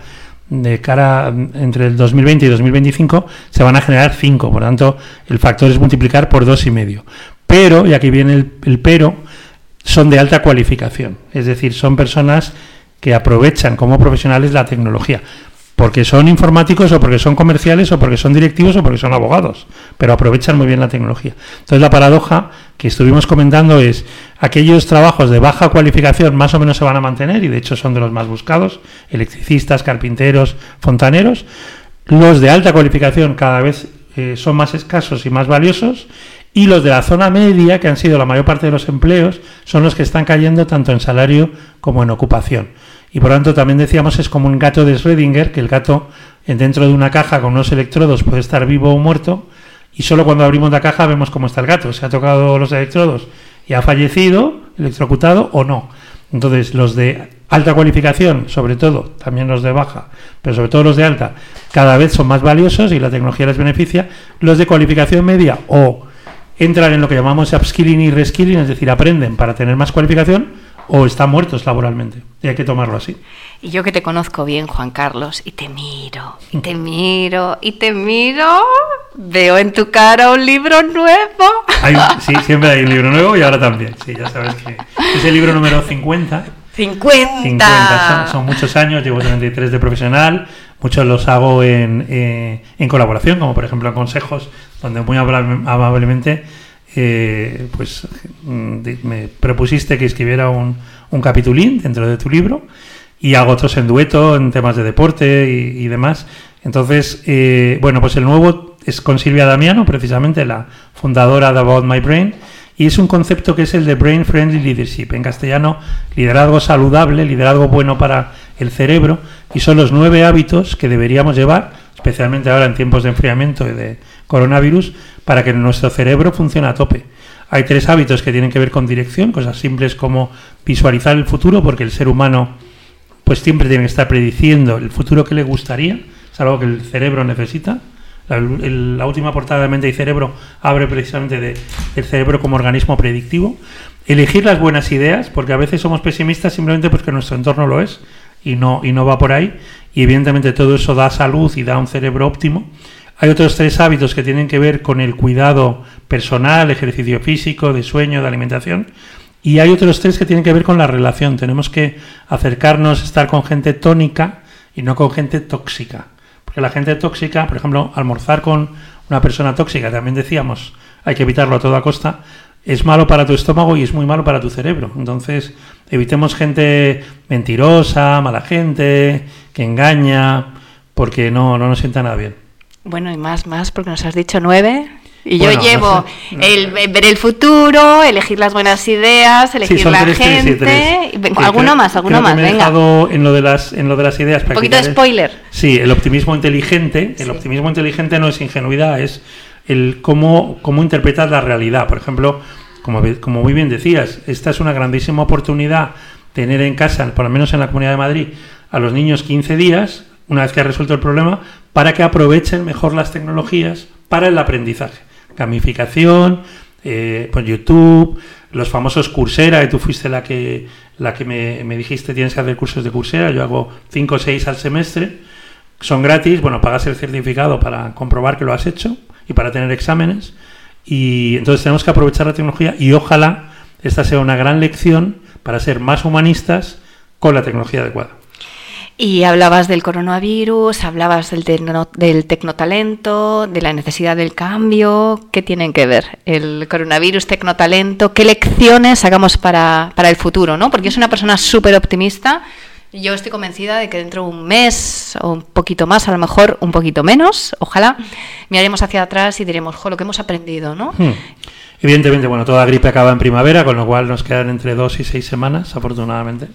de cara mm, entre el 2020 y 2025 se van a generar cinco, por tanto el factor es multiplicar por dos y medio. Pero, y aquí viene el pero, son de alta cualificación, es decir, son personas que aprovechan como profesionales la tecnología, porque son informáticos o porque son comerciales o porque son directivos o porque son abogados, pero aprovechan muy bien la tecnología. Entonces la paradoja que estuvimos comentando es aquellos trabajos de baja cualificación más o menos se van a mantener y de hecho son de los más buscados, electricistas, carpinteros, fontaneros, los de alta cualificación cada vez eh, son más escasos y más valiosos y los de la zona media, que han sido la mayor parte de los empleos, son los que están cayendo tanto en salario como en ocupación. Y por tanto también decíamos es como un gato de Schrödinger, que el gato eh, dentro de una caja con unos electrodos puede estar vivo o muerto, y solo cuando abrimos la caja vemos cómo está el gato, se ha tocado los electrodos y ha fallecido, electrocutado o no. Entonces los de alta cualificación, sobre todo, también los de baja, pero sobre todo los de alta, cada vez son más valiosos y la tecnología les beneficia. Los de cualificación media o entran en lo que llamamos upskilling y reskilling, es decir, aprenden para tener más cualificación o están muertos laboralmente. Y hay que tomarlo así. Y yo que te conozco bien, Juan Carlos, y te miro, y te miro, y te miro, veo en tu cara un libro nuevo. Hay sí, siempre hay un libro nuevo y ahora también. Sí, ya sabes que es el libro número 50. 50. 50, son, son muchos años, llevo 33 de profesional, muchos los hago en, eh, en colaboración, como por ejemplo en consejos, donde muy amable- amablemente eh, pues mm, me propusiste que escribiera un, un capitulín dentro de tu libro y hago otros en dueto, en temas de deporte y, y demás. Entonces, eh, bueno, pues el nuevo es con Silvia Damiano, precisamente la fundadora de About My Brain, y es un concepto que es el de Brain Friendly Leadership, en castellano, liderazgo saludable, liderazgo bueno para el cerebro, y son los nueve hábitos que deberíamos llevar, especialmente ahora en tiempos de enfriamiento y de coronavirus, para que nuestro cerebro funcione a tope. Hay tres hábitos que tienen que ver con dirección, cosas simples como visualizar el futuro, porque el ser humano pues siempre tiene que estar prediciendo el futuro que le gustaría, es algo que el cerebro necesita. La, última portada de Mente y Cerebro abre precisamente de, el cerebro como organismo predictivo. Elegir las buenas ideas, porque a veces somos pesimistas simplemente porque nuestro entorno lo es y no, y no va por ahí. Y evidentemente todo eso da salud y da un cerebro óptimo. Hay otros tres hábitos que tienen que ver con el cuidado personal, ejercicio físico, de sueño, de alimentación. Y hay otros tres que tienen que ver con la relación. Tenemos que acercarnos, estar con gente tónica y no con gente tóxica. Porque la gente tóxica, por ejemplo, almorzar con una persona tóxica, también decíamos, hay que evitarlo a toda costa, es malo para tu estómago y es muy malo para tu cerebro. Entonces, evitemos gente mentirosa, mala gente, que engaña, porque no, no nos sienta nada bien. Bueno, y más, más, porque nos has dicho nueve. Y Bueno, yo no llevo sé, no el ve- ver el futuro, elegir las buenas ideas, elegir la tres, gente. tres. y venga, Sí, alguno creo- más, alguno creo que más, me he venga. dejado en lo de las, en lo de las ideas. Un poquito de spoiler. Sí, el optimismo inteligente. El Sí. optimismo inteligente no es ingenuidad, es el cómo, cómo interpretas la realidad. Por ejemplo, como, como muy bien decías, esta es una grandísima oportunidad tener en casa, por lo menos en la Comunidad de Madrid, a los niños 15 días, una vez que ha resuelto el problema, para que aprovechen mejor las tecnologías para el aprendizaje. Gamificación, eh, pues YouTube, los famosos Coursera, que tú fuiste la que, la que me, me dijiste tienes que hacer cursos de Coursera, yo hago 5 o 6 al semestre, son gratis, bueno, pagas el certificado para comprobar que lo has hecho y para tener exámenes, y entonces tenemos que aprovechar la tecnología y ojalá esta sea una gran lección para ser más humanistas con la tecnología adecuada. Y hablabas del coronavirus, hablabas del, tecno- del tecnotalento, de la necesidad del cambio. ¿Qué tienen que ver el coronavirus, tecnotalento? ¿Qué lecciones sacamos para, para el futuro? ¿no? Porque yo soy una persona súper optimista. Yo estoy convencida de que dentro de un mes o un poquito más, a lo mejor un poquito menos, ojalá, miraremos hacia atrás y diremos, jo, lo que hemos aprendido, ¿no? Hmm. Evidentemente, bueno, toda gripe acaba en primavera, con lo cual nos quedan entre dos y seis semanas, afortunadamente.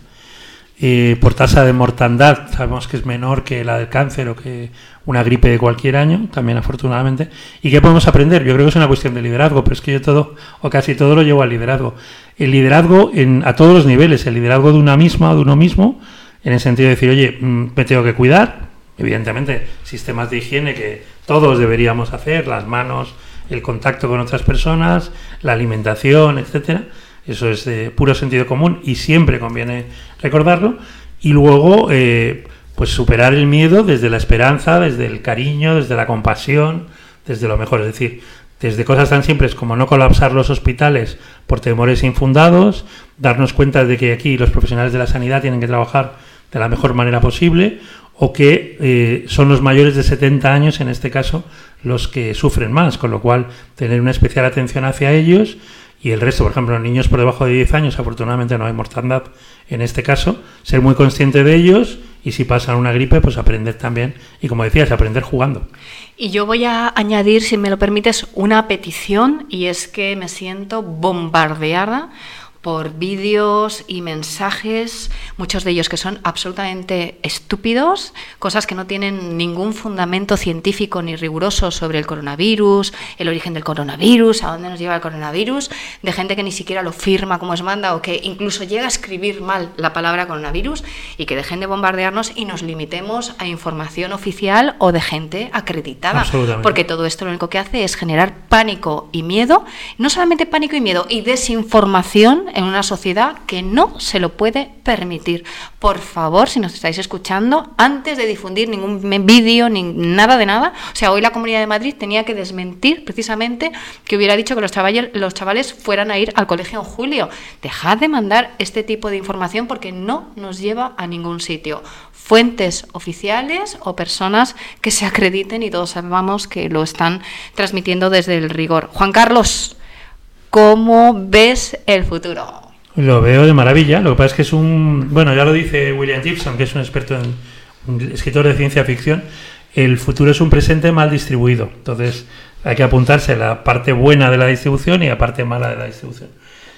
Y por tasa de mortandad sabemos que es menor que la del cáncer o que una gripe de cualquier año, también afortunadamente. ¿Y qué podemos aprender? Yo creo que es una cuestión de liderazgo, pero es que yo todo, o casi todo lo llevo al liderazgo. El liderazgo en, a todos los niveles, el liderazgo de una misma, de uno mismo, en el sentido de decir, oye, mm, me tengo que cuidar, evidentemente, sistemas de higiene que todos deberíamos hacer, las manos, el contacto con otras personas, la alimentación, etcétera. Eso es de puro sentido común y siempre conviene recordarlo. Y luego, eh, pues superar el miedo desde la esperanza, desde el cariño, desde la compasión, desde lo mejor. Es decir, desde cosas tan simples como no colapsar los hospitales por temores infundados, darnos cuenta de que aquí los profesionales de la sanidad tienen que trabajar de la mejor manera posible, o que eh, son los mayores de 70 años, en este caso, los que sufren más, con lo cual tener una especial atención hacia ellos y el resto, por ejemplo, niños por debajo de 10 años, afortunadamente no hay mortandad en este caso, ser muy consciente de ellos y si pasan una gripe, pues aprender también, y como decías, aprender jugando. Y yo voy a añadir, si me lo permites, una petición y es que me siento bombardeada por vídeos y mensajes, muchos de ellos que son absolutamente estúpidos, cosas que no tienen ningún fundamento científico ni riguroso sobre el coronavirus, el origen del coronavirus, a dónde nos lleva el coronavirus, de gente que ni siquiera lo firma como os manda o que incluso llega a escribir mal la palabra coronavirus y que dejen de bombardearnos y nos limitemos a información oficial o de gente acreditada. Porque todo esto lo único que hace es generar pánico y miedo, no solamente pánico y miedo, y desinformación en una sociedad que no se lo puede permitir. Por favor, si nos estáis escuchando, antes de difundir ningún vídeo ni nada de nada, o sea, hoy la Comunidad de Madrid tenía que desmentir precisamente que hubiera dicho que los chavales, los chavales fueran a ir al colegio en julio. Dejad de mandar este tipo de información porque no nos lleva a ningún sitio. Fuentes oficiales o personas que se acrediten y todos sabemos que lo están transmitiendo desde el rigor. Juan Carlos, ¿cómo ves el futuro? Lo veo de maravilla. Lo que pasa es que es un. Bueno, ya lo dice William Gibson, que es un experto en. un escritor de ciencia ficción. el futuro es un presente mal distribuido. Entonces hay que apuntarse la parte buena de la distribución y la parte mala de la distribución.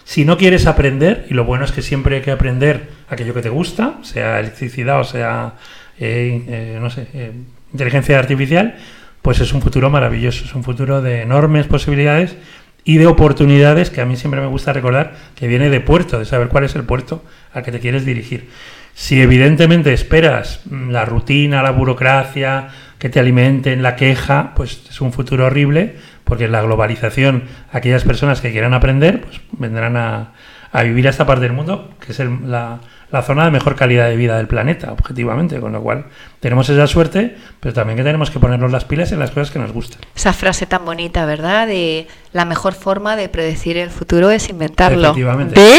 Si no quieres aprender, y lo bueno es que siempre hay que aprender aquello que te gusta, sea electricidad o sea, eh, eh, no sé, eh, inteligencia artificial, pues es un futuro maravilloso, es un futuro de enormes posibilidades y de oportunidades que a mí siempre me gusta recordar que viene de puerto, de saber cuál es el puerto al que te quieres dirigir. Si evidentemente esperas mm, la rutina, la burocracia, que te alimenten, la queja, pues es un futuro horrible, porque la globalización, aquellas personas que quieran aprender, pues vendrán a, a vivir a esta parte del mundo, que es el- la, la zona de mejor calidad de vida del planeta, objetivamente, con lo cual tenemos esa suerte, pero también que tenemos que ponernos las pilas en las cosas que nos gustan. Esa frase tan bonita, ¿verdad? De la mejor forma de predecir el futuro es inventarlo. Efectivamente. ¿Ve?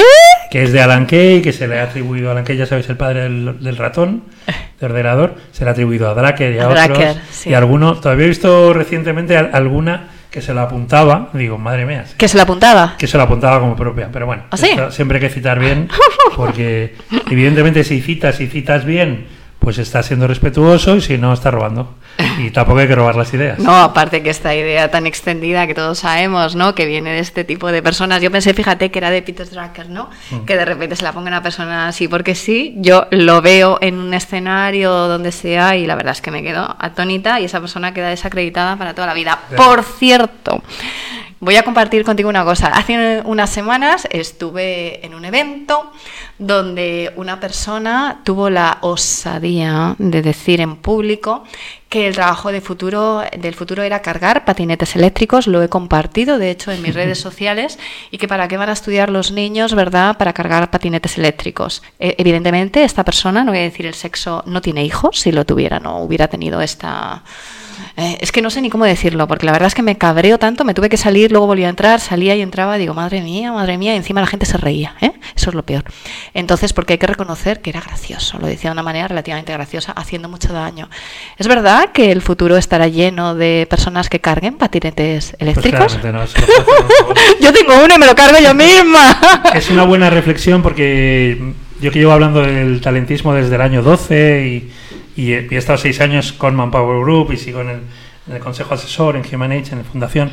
Que es de Alan Kay, que se le ha atribuido a Alan Kay, ya sabéis, el padre del, del ratón, del ordenador, se le ha atribuido a Drucker y a, A otros. Sí. Y alguno, todavía he visto recientemente al- alguna que se la apuntaba, digo, madre mía, Que se la apuntaba. que se la apuntaba como propia, pero bueno, ¿Ah, sí? siempre hay que citar bien, porque evidentemente si citas y citas bien, pues estás siendo respetuoso y si no, estás robando. Y tampoco hay que robar las ideas. No, aparte que esta idea tan extendida que todos sabemos, ¿no? Que viene de este tipo de personas. Yo pensé, fíjate, que era de Peter Drucker, ¿no? Mm. Que de repente se la ponga una persona así, porque sí, yo lo veo en un escenario donde sea y la verdad es que me quedo atónita y esa persona queda desacreditada para toda la vida. Por cierto, voy a compartir contigo una cosa. Hace unas semanas estuve en un evento donde una persona tuvo la osadía de decir en público que el trabajo de futuro, del futuro era cargar patinetes eléctricos, lo he compartido de hecho en mis redes sociales, y que para qué van a estudiar los niños, ¿verdad?, para cargar patinetes eléctricos. Eh, evidentemente, esta persona, no voy a decir el sexo, no tiene hijos, si lo tuviera, no hubiera tenido esta... Eh, es que no sé ni cómo decirlo, porque la verdad es que me cabreo tanto, me tuve que salir, luego volví a entrar, salía y entraba, digo, madre mía, madre mía, y encima la gente se reía, ¿eh? Eso es lo peor. Entonces, porque hay que reconocer que era gracioso, lo decía de una manera relativamente graciosa, haciendo mucho daño. ¿Es verdad que el futuro estará lleno de personas que carguen patinetes Pues eléctricos? no, yo tengo uno y me lo cargo yo misma. Es una buena reflexión porque yo que llevo hablando del talentismo desde el año 12 y, y he, estado seis años con Manpower Group y sigo en el, en el consejo asesor, en Human Age, en la fundación.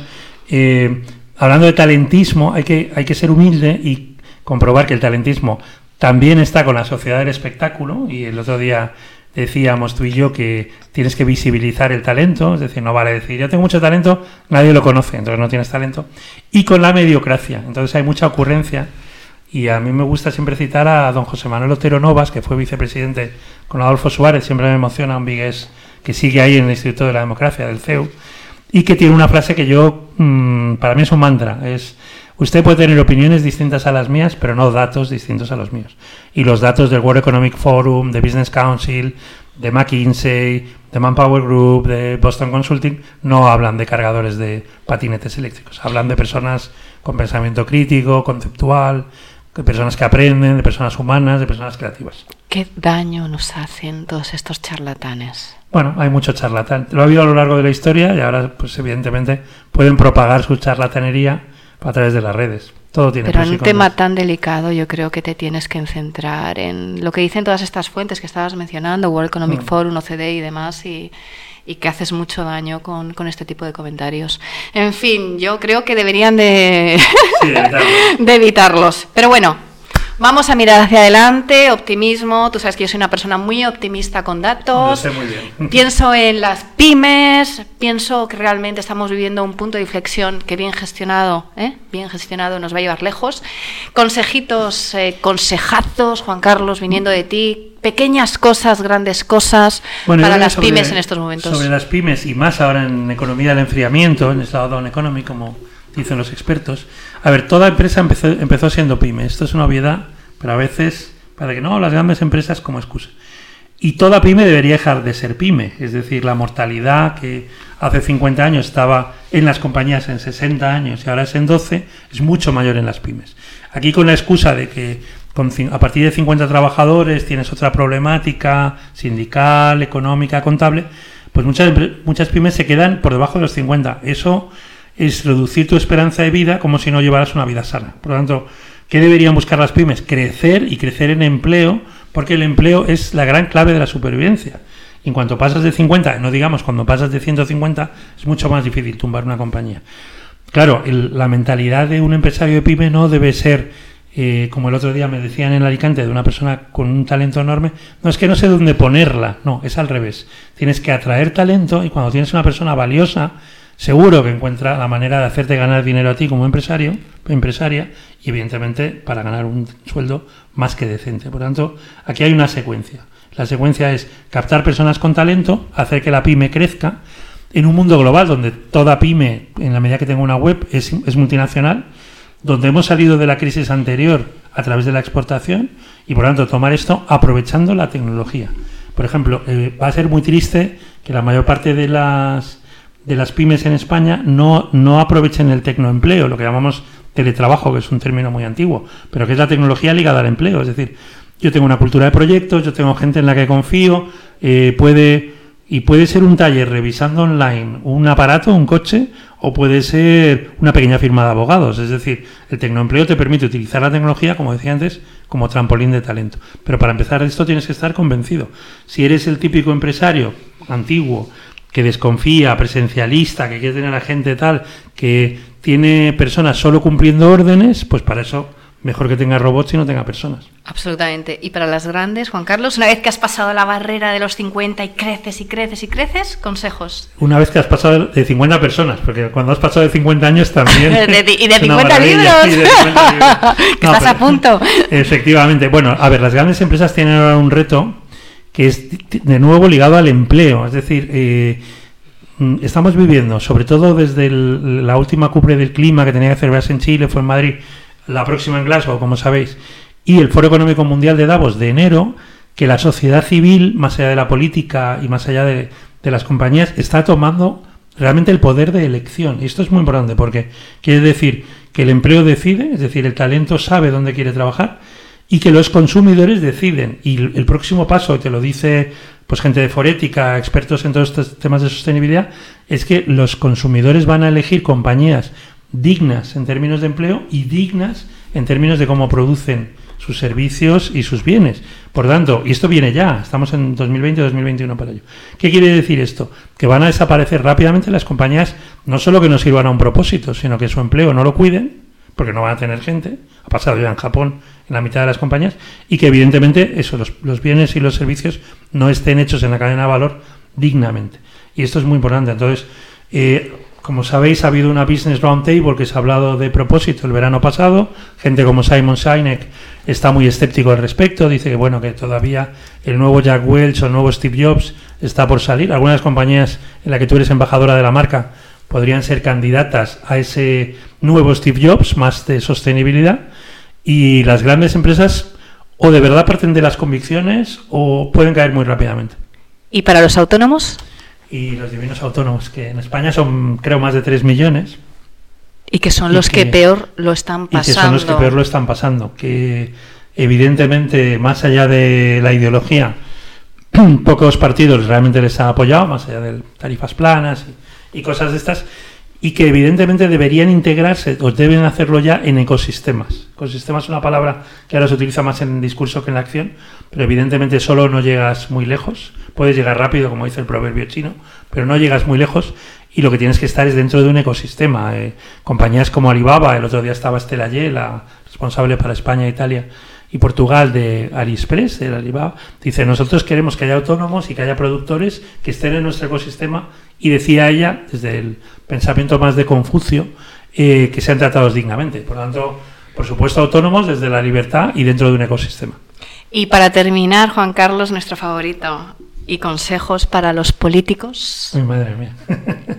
eh, hablando de talentismo, hay que, hay que ser humilde y comprobar que el talentismo también está con la sociedad del espectáculo. Y el otro día decíamos tú y yo que tienes que visibilizar el talento, es decir, no vale decir yo tengo mucho talento, nadie lo conoce, entonces no tienes talento. Y con la mediocracia, entonces hay mucha ocurrencia. Y a mí me gusta siempre citar a don José Manuel Otero Novas, que fue vicepresidente con Adolfo Suárez, siempre me emociona un vigués que sigue ahí en el Instituto de la Democracia del CEU, y que tiene una frase que yo, mm, para mí es un mantra, es, usted puede tener opiniones distintas a las mías, pero no datos distintos a los míos. Y los datos del World Economic Forum, de Business Council, de McKinsey, de Manpower Group, de Boston Consulting, no hablan de cargadores de patinetes eléctricos, hablan de personas con pensamiento crítico, conceptual, de personas que aprenden, de personas humanas, de personas creativas. ¿Qué daño nos hacen todos estos charlatanes? Bueno, hay mucho charlatán. Lo ha habido a lo largo de la historia y ahora, pues evidentemente, pueden propagar su charlatanería a través de las redes. Todo tiene Pero en un tema tan delicado yo creo que te tienes que centrar en lo que dicen todas estas fuentes que estabas mencionando, World Economic Mm. Forum, OCDE y demás, y, y que haces mucho daño con, con este tipo de comentarios. En fin, yo creo que deberían de, Sí, de evitarlo. de evitarlos. Pero bueno, vamos a mirar hacia adelante, optimismo. Tú sabes que yo soy una persona muy optimista con Lo datos. sé muy bien. Pienso en las pymes, pienso que realmente estamos viviendo un punto de inflexión que bien gestionado, ¿eh? bien gestionado nos va a llevar lejos. Consejitos, eh, consejazos, Juan Carlos, viniendo de ti, pequeñas cosas, grandes cosas Bueno, para las sobre- pymes en estos momentos. Sobre las pymes y más ahora en economía del enfriamiento, en slowdown economy, como dicen los expertos. A ver, toda empresa empezó, empezó siendo pyme. Esto es una obviedad, pero a veces, para que no, las grandes empresas como excusa. Y toda pyme debería dejar de ser pyme, es decir, la mortalidad que hace 50 años estaba en las compañías en 60 años y ahora es en 12, es mucho mayor en las pymes. Aquí con la excusa de que a partir de 50 trabajadores tienes otra problemática sindical, económica, contable, pues muchas, muchas pymes se quedan por debajo de los 50. Eso es reducir tu esperanza de vida como si no llevaras una vida sana. Por lo tanto, ¿qué deberían buscar las pymes? Crecer y crecer en empleo, porque el empleo es la gran clave de la supervivencia. Y en cuanto pasas de 50, no digamos cuando pasas de 150, es mucho más difícil tumbar una compañía. Claro, el- la mentalidad de un empresario de pyme no debe ser, eh, como el otro día me decían en Alicante, de una persona con un talento enorme, no es que no sé dónde ponerla, no, es al revés. Tienes que atraer talento y cuando tienes una persona valiosa, seguro que encuentra la manera de hacerte ganar dinero a ti como empresario, empresaria, y evidentemente para ganar un sueldo más que decente. Por tanto, aquí hay una secuencia. La secuencia es captar personas con talento, hacer que la pyme crezca, en un mundo global donde toda pyme, en la medida que tenga una web, es, multinacional, donde hemos salido de la crisis anterior a través de la exportación y por lo tanto tomar esto aprovechando la tecnología. Por ejemplo, eh, va a ser muy triste que la mayor parte de las de las pymes en España no, no aprovechen el tecnoempleo, lo que llamamos teletrabajo, que es un término muy antiguo, pero que es la tecnología ligada al empleo. Es decir, yo tengo una cultura de proyectos, yo tengo gente en la que confío, eh, puede y puede ser un taller revisando online un aparato, un coche, o puede ser una pequeña firma de abogados. Es decir, el tecnoempleo te permite utilizar la tecnología, como decía antes, como trampolín de talento. Pero para empezar esto tienes que estar convencido. Si eres el típico empresario antiguo que desconfía, presencialista, que quiere tener a gente tal, que tiene personas solo cumpliendo órdenes, pues para eso mejor que tenga robots y no tenga personas. Absolutamente. Y para las grandes, Juan Carlos, una vez que has pasado la barrera de los 50 y creces y creces y creces, consejos. Una vez que has pasado de 50 personas, porque cuando has pasado de 50 años también... De- y de es una 50 maravilla, libros. y de 50 libros. Que estás a punto. Efectivamente. Bueno, a ver, las grandes empresas tienen ahora un reto que es de nuevo ligado al empleo. Es decir, eh, mm, estamos viviendo, sobre todo desde la última cumbre del clima que tenía que celebrarse en Chile, fue en Madrid, la próxima en Glasgow, como sabéis, y el Foro Económico Mundial de Davos de enero, que la sociedad civil, más allá de la política y más allá de, de las compañías, está tomando realmente el poder de elección. Y esto es muy importante porque quiere decir que el empleo decide, es decir, el talento sabe dónde quiere trabajar y que los consumidores deciden. Y el próximo paso, te lo dice pues gente de forética, expertos en todos estos temas de sostenibilidad, es que los consumidores van a elegir compañías dignas en términos de empleo y dignas en términos de cómo producen sus servicios y sus bienes. Por tanto, y esto viene ya, estamos en 2020-2021 para ello. ¿Qué quiere decir esto? Que van a desaparecer rápidamente las compañías, no solo que no sirvan a un propósito, sino que su empleo no lo cuiden, porque no van a tener gente, ha pasado ya en Japón en la mitad de las compañías, y que evidentemente eso, los, bienes y los servicios no estén hechos en la cadena de valor dignamente. Y esto es muy importante. Entonces, eh, como sabéis, ha habido una Business Roundtable que se ha hablado de propósito el verano pasado. Gente como Simon Sinek está muy escéptico al respecto. Dice que bueno que todavía el nuevo Jack Welch o el nuevo Steve Jobs está por salir. Algunas compañías en las que tú eres embajadora de la marca podrían ser candidatas a ese nuevo Steve Jobs más de sostenibilidad. Y las grandes empresas o de verdad parten de las convicciones o pueden caer muy rápidamente ¿Y para los autónomos? y los divinos autónomos, que en España son creo más de 3 millones, Y que son los que, que- peor lo están y que pasando. son los que peor lo están pasando, que evidentemente más allá de la ideología, pocos partidos realmente les han apoyado, más allá de tarifas planas y, y cosas de estas, y que evidentemente deberían integrarse o deben hacerlo ya en ecosistemas. Ecosistema es una palabra que ahora se utiliza más en discurso que en la acción, pero evidentemente solo no llegas muy lejos. Puedes llegar rápido, como dice el proverbio chino, pero no llegas muy lejos y lo que tienes que estar es dentro de un ecosistema. Eh, compañías como Alibaba, el otro día estaba Estela Ye, la responsable para España, Italia y Portugal de AliExpress, de Alibaba, dice, nosotros queremos que haya autónomos y que haya productores que estén en nuestro ecosistema y decía ella, desde el pensamiento más de Confucio, eh, que sean tratados dignamente. Por lo tanto, por supuesto, autónomos desde la libertad y dentro de un ecosistema. Y para terminar, Juan Carlos, nuestro favorito, y consejos para los políticos. Ay, madre mía.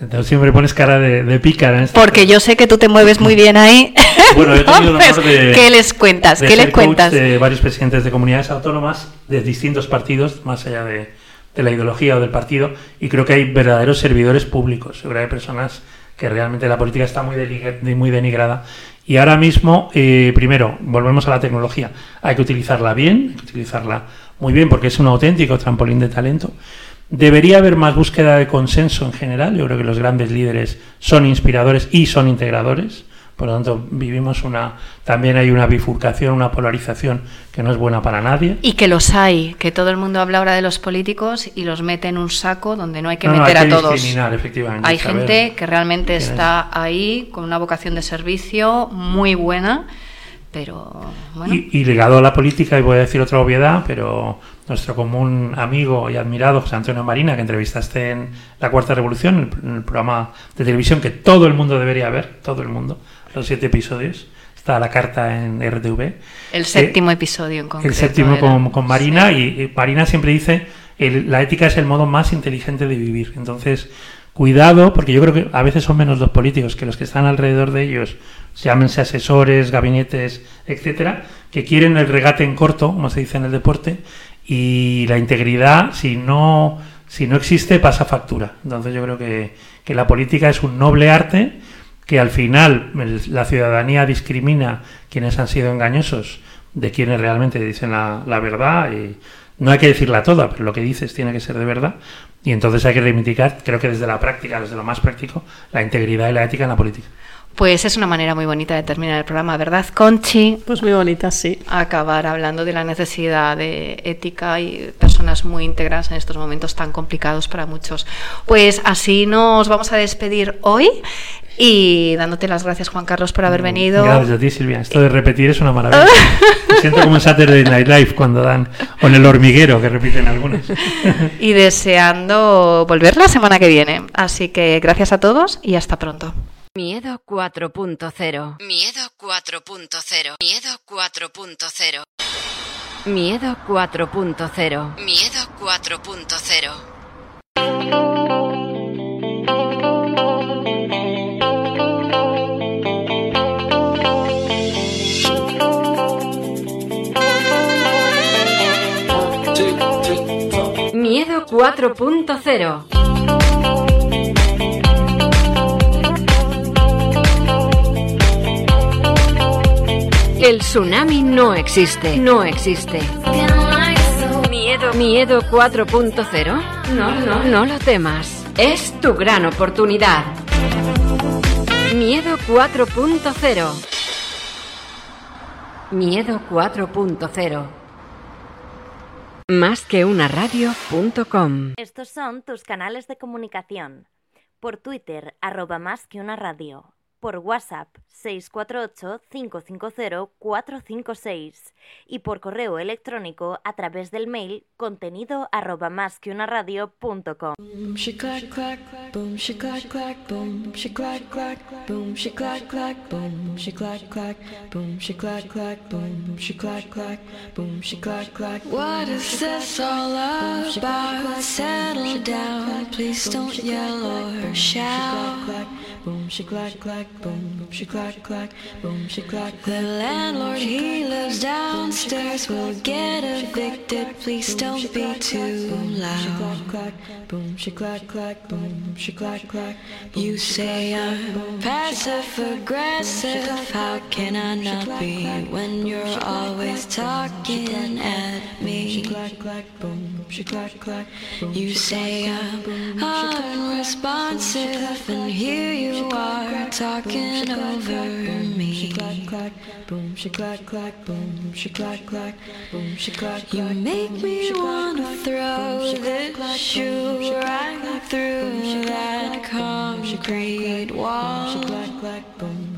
Entonces siempre pones cara de, de pícara. En este Porque yo sé que tú te mueves muy bien ahí. Bueno, yo he tenido el honor Entonces, de- ¿Qué les cuentas? de ¿Qué ser les coach cuentas? de varios presidentes de comunidades autónomas de distintos partidos, más allá de, de la ideología o del partido, y creo que hay verdaderos servidores públicos. Que hay personas que realmente la política está muy, muy denigrada. Y ahora mismo, eh, primero, volvemos a la tecnología. Hay que utilizarla bien, hay que utilizarla muy bien porque es un auténtico trampolín de talento. Debería haber más búsqueda de consenso en general. Yo creo que los grandes líderes son inspiradores y son integradores. Por lo tanto, vivimos una. También hay una bifurcación, una polarización que no es buena para nadie. Y que los hay, que todo el mundo habla ahora de los políticos y los mete en un saco donde no hay que No, no, meter hay que a todos. discriminar, efectivamente, Hay saber gente que realmente está ahí con una vocación de servicio muy buena, pero bueno. Y, y ligado a la política, y voy a decir otra obviedad, pero nuestro común amigo y admirado José Antonio Marina, que entrevistaste en La Cuarta Revolución, el, el programa de televisión que todo el mundo debería ver, todo el mundo, los siete episodios, está la carta en RTV. El séptimo episodio en concreto. El séptimo con, con Marina, y, y Marina siempre dice, el- la ética es el modo más inteligente de vivir. Entonces, cuidado, porque yo creo que a veces son menos los políticos que los que están alrededor de ellos, llámense asesores, gabinetes, etcétera, que quieren el regate en corto, como se dice en el deporte, y la integridad, si no, si no existe, pasa factura. Entonces yo creo que, que la política es un noble arte que al final la ciudadanía discrimina quienes han sido engañosos de quienes realmente dicen la, la verdad y no hay que decirla toda, pero lo que dices tiene que ser de verdad y entonces hay que reivindicar, creo que desde la práctica, desde lo más práctico, la integridad y la ética en la política. Pues es una manera muy bonita de terminar el programa, ¿verdad, Conchi? Pues muy bonita, sí. Acabar hablando de la necesidad de ética y personas muy íntegras en estos momentos tan complicados para muchos. Pues así nos vamos a despedir hoy y dándote las gracias, Juan Carlos, por haber venido. Gracias a ti, Silvia. Esto de repetir es una maravilla. Me siento como en Saturday Night Live cuando dan, o en el hormiguero, que repiten algunos. y deseando volver la semana que viene. Así que gracias a todos y hasta pronto. Miedo 4.0. Miedo 4.0. Miedo 4.0. Miedo 4.0. Miedo 4.0. Miedo 4.0. El tsunami no existe, no existe. Miedo, miedo 4.0. No, no, no lo temas. Es tu gran oportunidad. Miedo 4.0. Miedo 4.0. Más que una radio.com. Estos son tus canales de comunicación. Por Twitter, arroba más que una radio por WhatsApp 648-550-456 y por correo electrónico a través del mail contenido arroba más que una radio punto com. What is this all about? Settle down, please don't yell or shout. Boom, she clack clack, boom, she clack clack, boom, she clack. The landlord he lives downstairs will get evicted. Please don't be too loud. Boom, she clack clack, boom, she clack clack. You say I'm passive aggressive. How can I not be when you're always talking at me? She clack, clack, Boom shakalak, boom shakalak. You say I'm unresponsive, and here you are talking clocking over me. She clack clack, boom, she clack clack, boom, she clack clack, boom, she clack clack. You make me wanna throw this shoe right through that concrete wall. She clack clack, boom.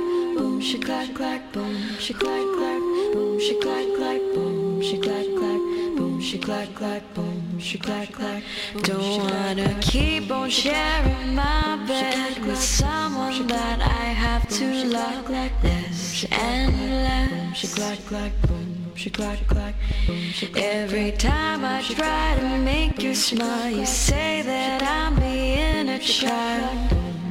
she clack clack, boom, she clack clack, boom, she clack clack, boom, she clack clack, boom, she clack clack, boom, she clack clack. Don't wanna keep on sharing my bed with someone that I have to love less and less. She clack clack, boom, she clack clack, Every time I try to make you smile, you say that I'm being a child.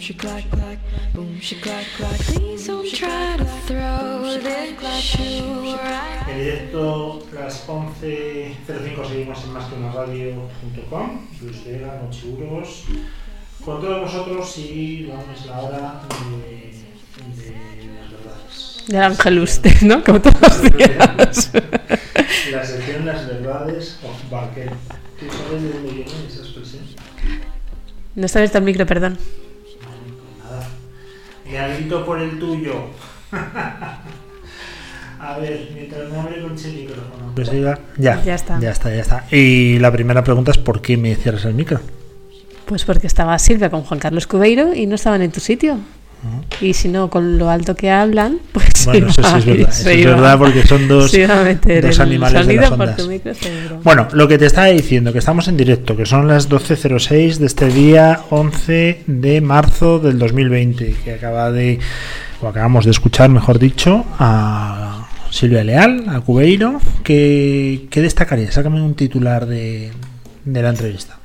She clack boom, clack. Please don't try to throw this shoe right. En directo, las 11.05 seguimos en más que una radio.com. Luis Vega, con Seguros. Con todos vosotros y vamos es la hora de, de las verdades. Del ángel usted, ¿no? Como todos los días. La sección Las verdades of Barker. ¿Tú sabes de dónde viene esa expresión? No está abierto el micro, perdón. Grito por el tuyo. A ver, mientras me abre con ese micrófono. Pues. Ya, Ya está. Ya está, ya está. Y la primera pregunta es: ¿por qué me cierras el micro? Pues porque estaba Silvia con Juan Carlos Cubeiro y no estaban en tu sitio. Y si no, con lo alto que hablan, pues Bueno, eso sí es verdad. Eso es verdad porque son dos, dos animales de las ondas. Bueno, lo que te estaba diciendo, que estamos en directo, que son las 12.06 de este día 11 de marzo del 2020, que acaba de, o acabamos de escuchar, mejor dicho, a Silvia Leal, a Cubeiro. ¿Qué, qué destacaría? Sácame un titular de, de la entrevista.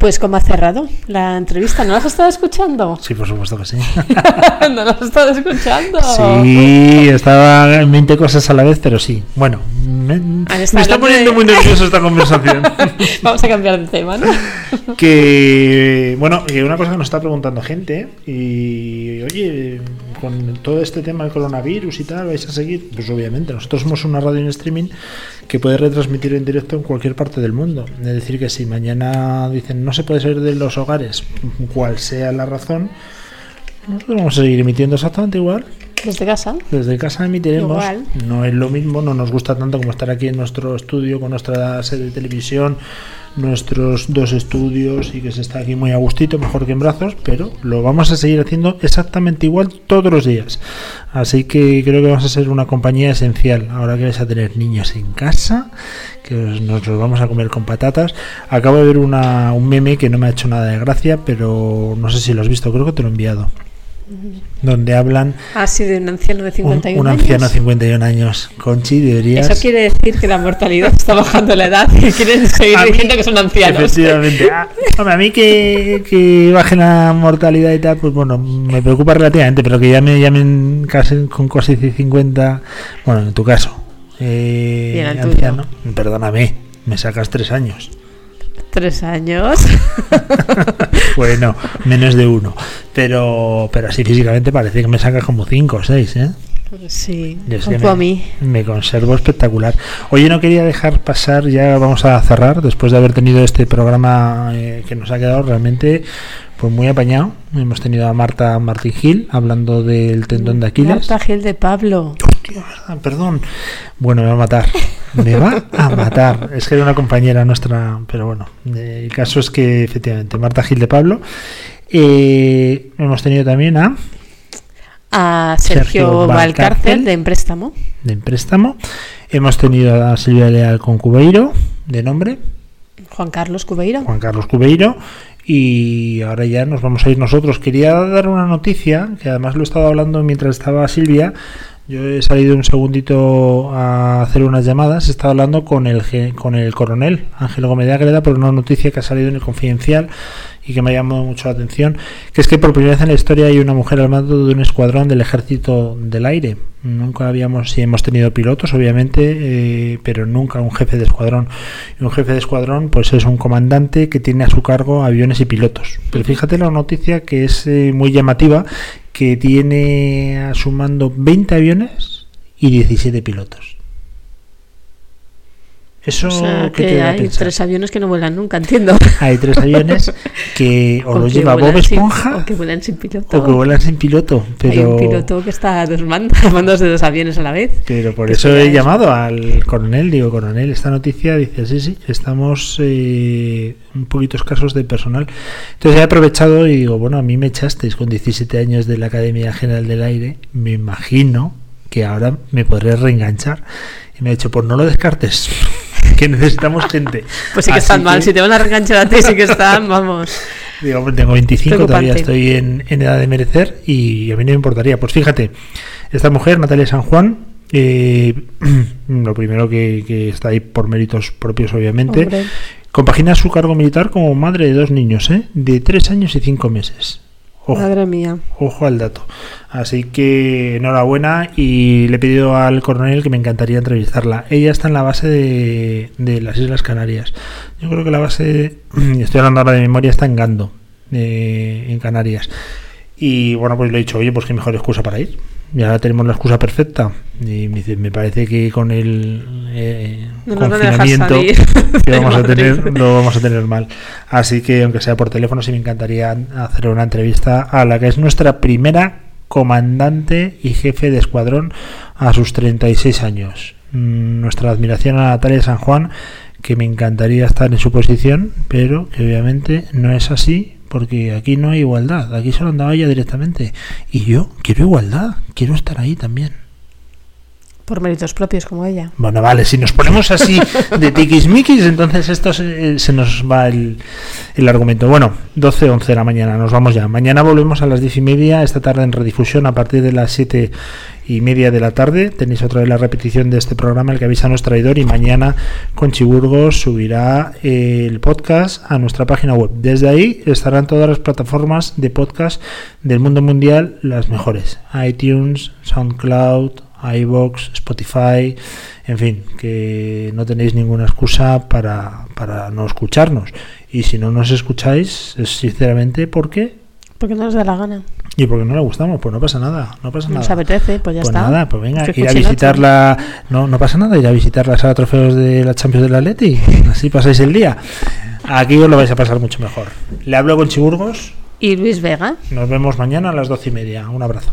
Pues como ha cerrado la entrevista, ¿no la has estado escuchando? Sí, por supuesto que sí. ¿No la has estado escuchando? Sí, estaba en 20 cosas a la vez, pero sí. Bueno, me, me está poniendo de- muy nervioso esta conversación. Vamos a cambiar de tema, ¿no? que bueno una cosa que nos está preguntando gente y oye con todo este tema del coronavirus y tal vais a seguir pues obviamente nosotros somos una radio en streaming que puede retransmitir en directo en cualquier parte del mundo. Es decir que si mañana dicen no se puede salir de los hogares cual sea la razón nosotros vamos a seguir emitiendo exactamente igual Desde casa. desde casa emitiremos. Igual. No es lo mismo, no nos gusta tanto como estar aquí en nuestro estudio con nuestra sede de televisión, nuestros dos estudios y que se está aquí muy a gustito, mejor que en brazos, pero lo vamos a seguir haciendo exactamente igual todos los días. Así que creo que vamos a ser una compañía esencial. Ahora que vais a tener niños en casa, que os- nos los vamos a comer con patatas. Acabo de ver una, un meme que no me ha hecho nada de gracia, pero no sé si lo has visto, creo que te lo he enviado. Donde hablan Ha sido un anciano de un, 51 un años. anciano de 51 años. Conchi, deberías. Eso quiere decir que la mortalidad está bajando la edad y quieren seguir A mí, diciendo que son ancianos. Efectivamente. Ah, hombre, a mí que, que baje la mortalidad y tal, pues bueno, me preocupa relativamente, pero que ya me llamen casi con casi 50. Bueno, en tu caso, eh, anciano, perdóname, me sacas tres años. Tres años. Bueno, menos de uno. Pero, pero así físicamente parece que me sacas como cinco o seis, ¿eh? Sí, Yo es un que poco a me, mí. me conservo espectacular. Oye, no quería dejar pasar, ya vamos a cerrar, después de haber tenido este programa eh, que nos ha quedado realmente pues muy apañado. Hemos tenido a Marta Martín Gil hablando del tendón de Aquiles. Marta Gil de Pablo. Hostia, verdad, perdón. Bueno, me va a matar. Me va a matar. Es que era una compañera nuestra, pero bueno. el caso es que efectivamente, Marta Gil de Pablo. Eh, hemos tenido también a A Sergio Sergio Valcárcel. Valcárcel de Empréstamo. de préstamo. Hemos tenido a Silvia Leal con Cubeiro, de nombre, Juan Carlos Cubeiro. Juan Carlos Cubeiro. Y ahora ya nos vamos a ir nosotros. Quería dar una noticia, que además lo he estado hablando mientras estaba Silvia. Yo he salido un segundito a hacer unas llamadas. He estado hablando con el, con el coronel Ángel Gómez Agreda por una noticia que ha salido en el Confidencial y que me ha llamado mucho la atención, que es que por primera vez en la historia hay una mujer al mando de un escuadrón del ejército del aire. Nunca habíamos, sí hemos tenido pilotos, obviamente, eh, pero nunca un jefe de escuadrón. Y un jefe de escuadrón, pues es un comandante que tiene a su cargo aviones y pilotos. Pero fíjate la noticia que es eh, muy llamativa, que tiene a su mando 20 aviones y 17 pilotos. Eso O sea, ¿qué te que a hay pensar? tres aviones que no vuelan nunca, entiendo. Hay tres aviones que o, los que lleva Bob sin- Esponja o que vuelan sin piloto. o que vuelan sin piloto. Pero, Hay un piloto que está a dos mandos, de dos aviones a la vez. pero por eso he eso. llamado al coronel. Digo, coronel, esta noticia dice, sí, sí, estamos eh, un poquito escasos de personal. Entonces he aprovechado y digo, bueno, a mí me echasteis con 17 años de la Academia General del Aire. Me imagino que ahora me podré reenganchar. Y me ha dicho, pues no lo descartes. Que necesitamos gente. Pues sí que Así están mal. Si te van a reenganchar a ti, sí que están, vamos. Digo, hombre, tengo 25, todavía estoy en, en edad de merecer y a mí no me importaría. Pues fíjate, esta mujer, Natalia San Juan, eh, lo primero que, que está ahí por méritos propios, obviamente, Hombre. compagina su cargo militar como madre de dos niños, ¿eh? de tres años y cinco meses. Ojo. Madre mía. Ojo al dato. Así que enhorabuena y le he pedido al coronel que me encantaría entrevistarla. Ella está en la base de, de las Islas Canarias. Yo creo que la base, estoy hablando ahora de memoria, está en Gando, eh, en Canarias. Y bueno, pues le he dicho, oye, pues qué mejor excusa para ir. Y ahora tenemos la excusa perfecta. Y me dice, me parece que con el eh, No confinamiento que vamos a tener, lo vamos a tener mal. Así que, aunque sea por teléfono, sí me encantaría hacer una entrevista a la que es nuestra primera comandante y jefe de escuadrón a sus 36 años. Mm, Nuestra admiración a Natalia San Juan, que me encantaría estar en su posición, pero que obviamente no es así, porque aquí no hay igualdad. Aquí solo andaba ella directamente. Y yo quiero igualdad, quiero estar ahí también. Por méritos propios, como ella. Bueno, vale, si nos ponemos así de tiquismiquis, entonces esto se, se nos va el, el argumento. Bueno, 12, 11 de la mañana, nos vamos ya. Mañana volvemos a las 10 y media, esta tarde en redifusión a partir de las 7 y media de la tarde. Tenéis otra vez la repetición de este programa, el que avisa a nuestro traidor, y mañana Conchi Burgos subirá eh, el podcast a nuestra página web. Desde ahí estarán todas las plataformas de podcast del mundo mundial, las mejores. iTunes, SoundCloud, iBox, Spotify, en fin, que no tenéis ninguna excusa para, para no escucharnos. Y si no nos escucháis, es sinceramente porque Porque no nos da la gana. y porque no le gustamos, pues no pasa nada, no pasa Nos nada. apetece, pues ya Pues está. nada, pues venga, ir a visitar la... No, no pasa nada, ir a visitar la sala de trofeos de la Champions del Atleti. Así pasáis el día. Aquí os lo vais a pasar mucho mejor. Le hablo con Chiburgos. Y Luis Vega. Nos vemos mañana a las doce y media. Un abrazo.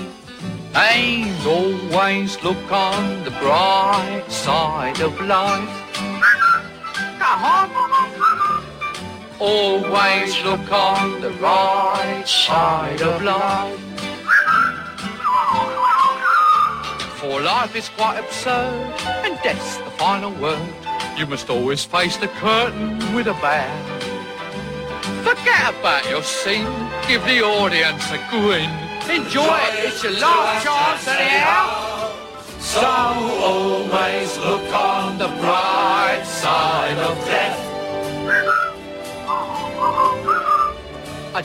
And always look on the bright side of life. Always look on the right side of life. For life is quite absurd, and death's the final word. You must always face the curtain with a bow. Forget about your scene, give the audience a grin. Enjoy it, it's your last chance anyhow. So always look on the bright side of death.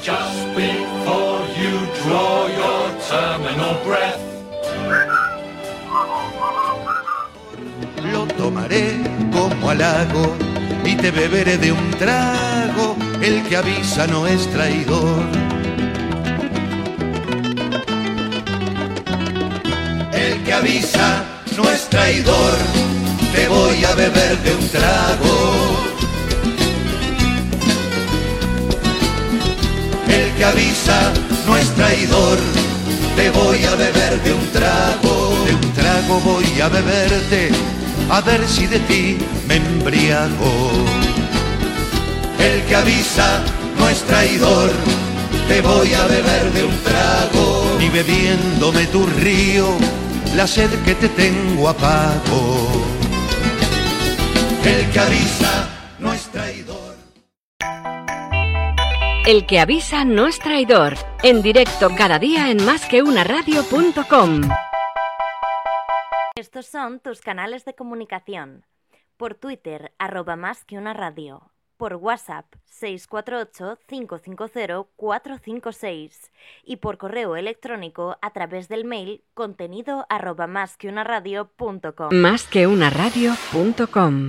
Just before you draw your terminal breath. Lo tomaré como halago y te beberé de un trago. El que avisa no es traidor. El que avisa no es traidor. Te voy a beber de un trago. El que avisa no es traidor. Te voy a beber de un trago. De un trago voy a beberte. A ver si de ti me embriago. El que avisa no es traidor. Te voy a beber de un trago. Ni bebiéndome tu río, la sed que te tengo apago. El que avisa no es traidor. El que avisa no es traidor. En directo cada día en másqueunaradio.com. Estos son tus canales de comunicación. Por Twitter, arroba más que una radio. Por WhatsApp, 648-550-456. Y por correo electrónico a través del mail contenido arroba más que una punto com. Másqueunaradio.com.